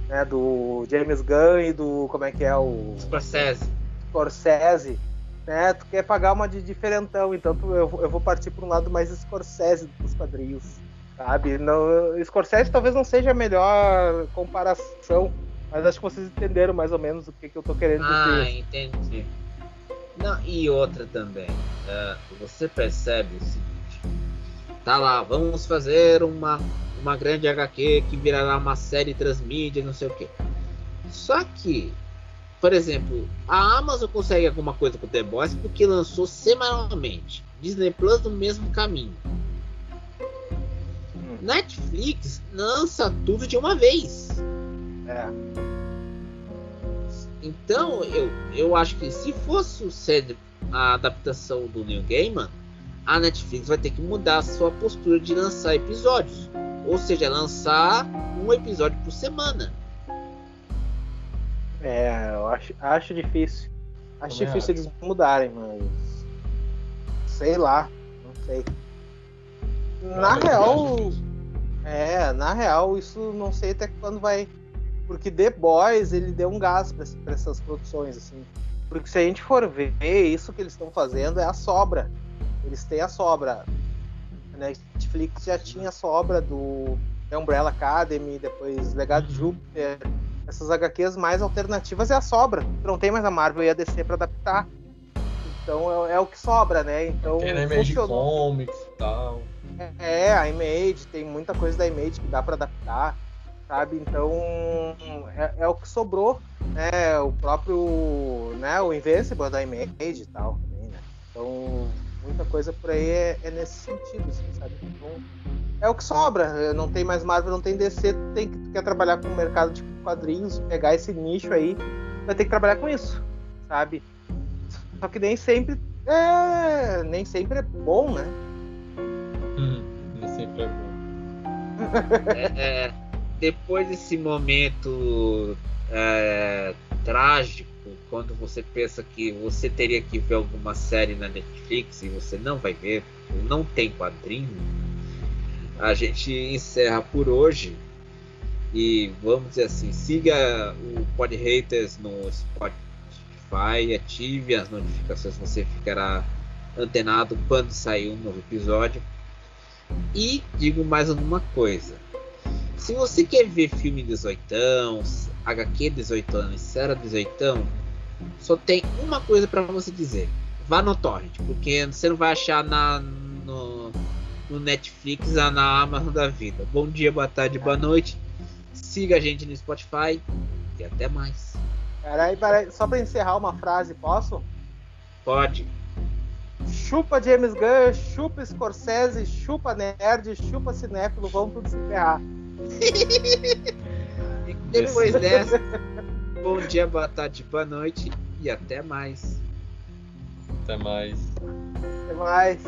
Né, do James Gunn e do. Como é que é o. Scorsese. Scorsese, né? Tu quer pagar uma de diferentão, então eu, vou- eu vou partir para um lado mais Scorsese dos quadrinhos, sabe? Não, Scorsese talvez não seja a melhor comparação, mas acho que vocês entenderam mais ou menos o que, que eu tô querendo Ah, dizer. entendi. Não, e outra também. é, você percebe o seguinte: tá lá, vamos fazer uma, uma grande HQ que virará uma série transmídia, não sei o que. Só que, por exemplo, a Amazon consegue alguma coisa com The Boys porque lançou semanalmente. Disney Plus no mesmo caminho. Netflix lança tudo de uma vez. É. Então, eu, eu acho que se fosse o ser a adaptação do Neil Gaiman, a Netflix vai ter que mudar a sua postura de lançar episódios. Ou seja, lançar um episódio por semana. É, eu acho, acho difícil. Acho Também difícil eles mudarem, mas. Sei lá, não sei. Na Realmente real. É, na real, isso não sei até quando vai. Porque The Boys, ele deu um gás pra, pra essas produções, assim. Porque se a gente for ver, isso que eles estão fazendo é a sobra. Eles têm a sobra. A Netflix já tinha a sobra do The Umbrella Academy, depois Legado de Júpiter. Essas HQs mais alternativas é a sobra. Não tem mais a Marvel e a DC pra adaptar. Então é, é o que sobra, né? Então Tem na Image funcionou. Comics tal. É, a Image, tem muita coisa da Image que dá pra adaptar, sabe? Então é, é o que sobrou, né? O próprio, né? O Invincible da Image e tal, também, né? Então muita coisa por aí é, é nesse sentido, assim, sabe? Então, é o que sobra. Não tem mais Marvel, não tem DC, tem que quer trabalhar com o mercado de quadrinhos, pegar esse nicho aí, vai ter que trabalhar com isso, sabe? Só que nem sempre é, nem sempre é bom, né? Hum, sempre é bom. É, é, depois desse momento é, trágico, quando você pensa que você teria que ver alguma série na Netflix e você não vai ver, não tem quadrinho, a gente encerra por hoje. E vamos dizer assim, siga o Pod Haters no Spotify, ative as notificações, você ficará antenado quando sair um novo episódio. E digo mais uma coisa. Se você quer ver filme 18, HQ 18 e série 18, só tem uma coisa para você dizer. Vá no Torrent, porque você não vai achar na, no, no Netflix na Amazon da vida. Bom dia, boa tarde, boa noite. Siga a gente no Spotify e até mais. Peraí, peraí, só pra encerrar uma frase, posso? Pode. Chupa James Gunn, chupa Scorsese, chupa nerd, chupa cinéfilo, vamos tudo se ferrar. *laughs* E depois dessa, bom dia, boa tarde, boa noite e até mais. Até mais. Até mais.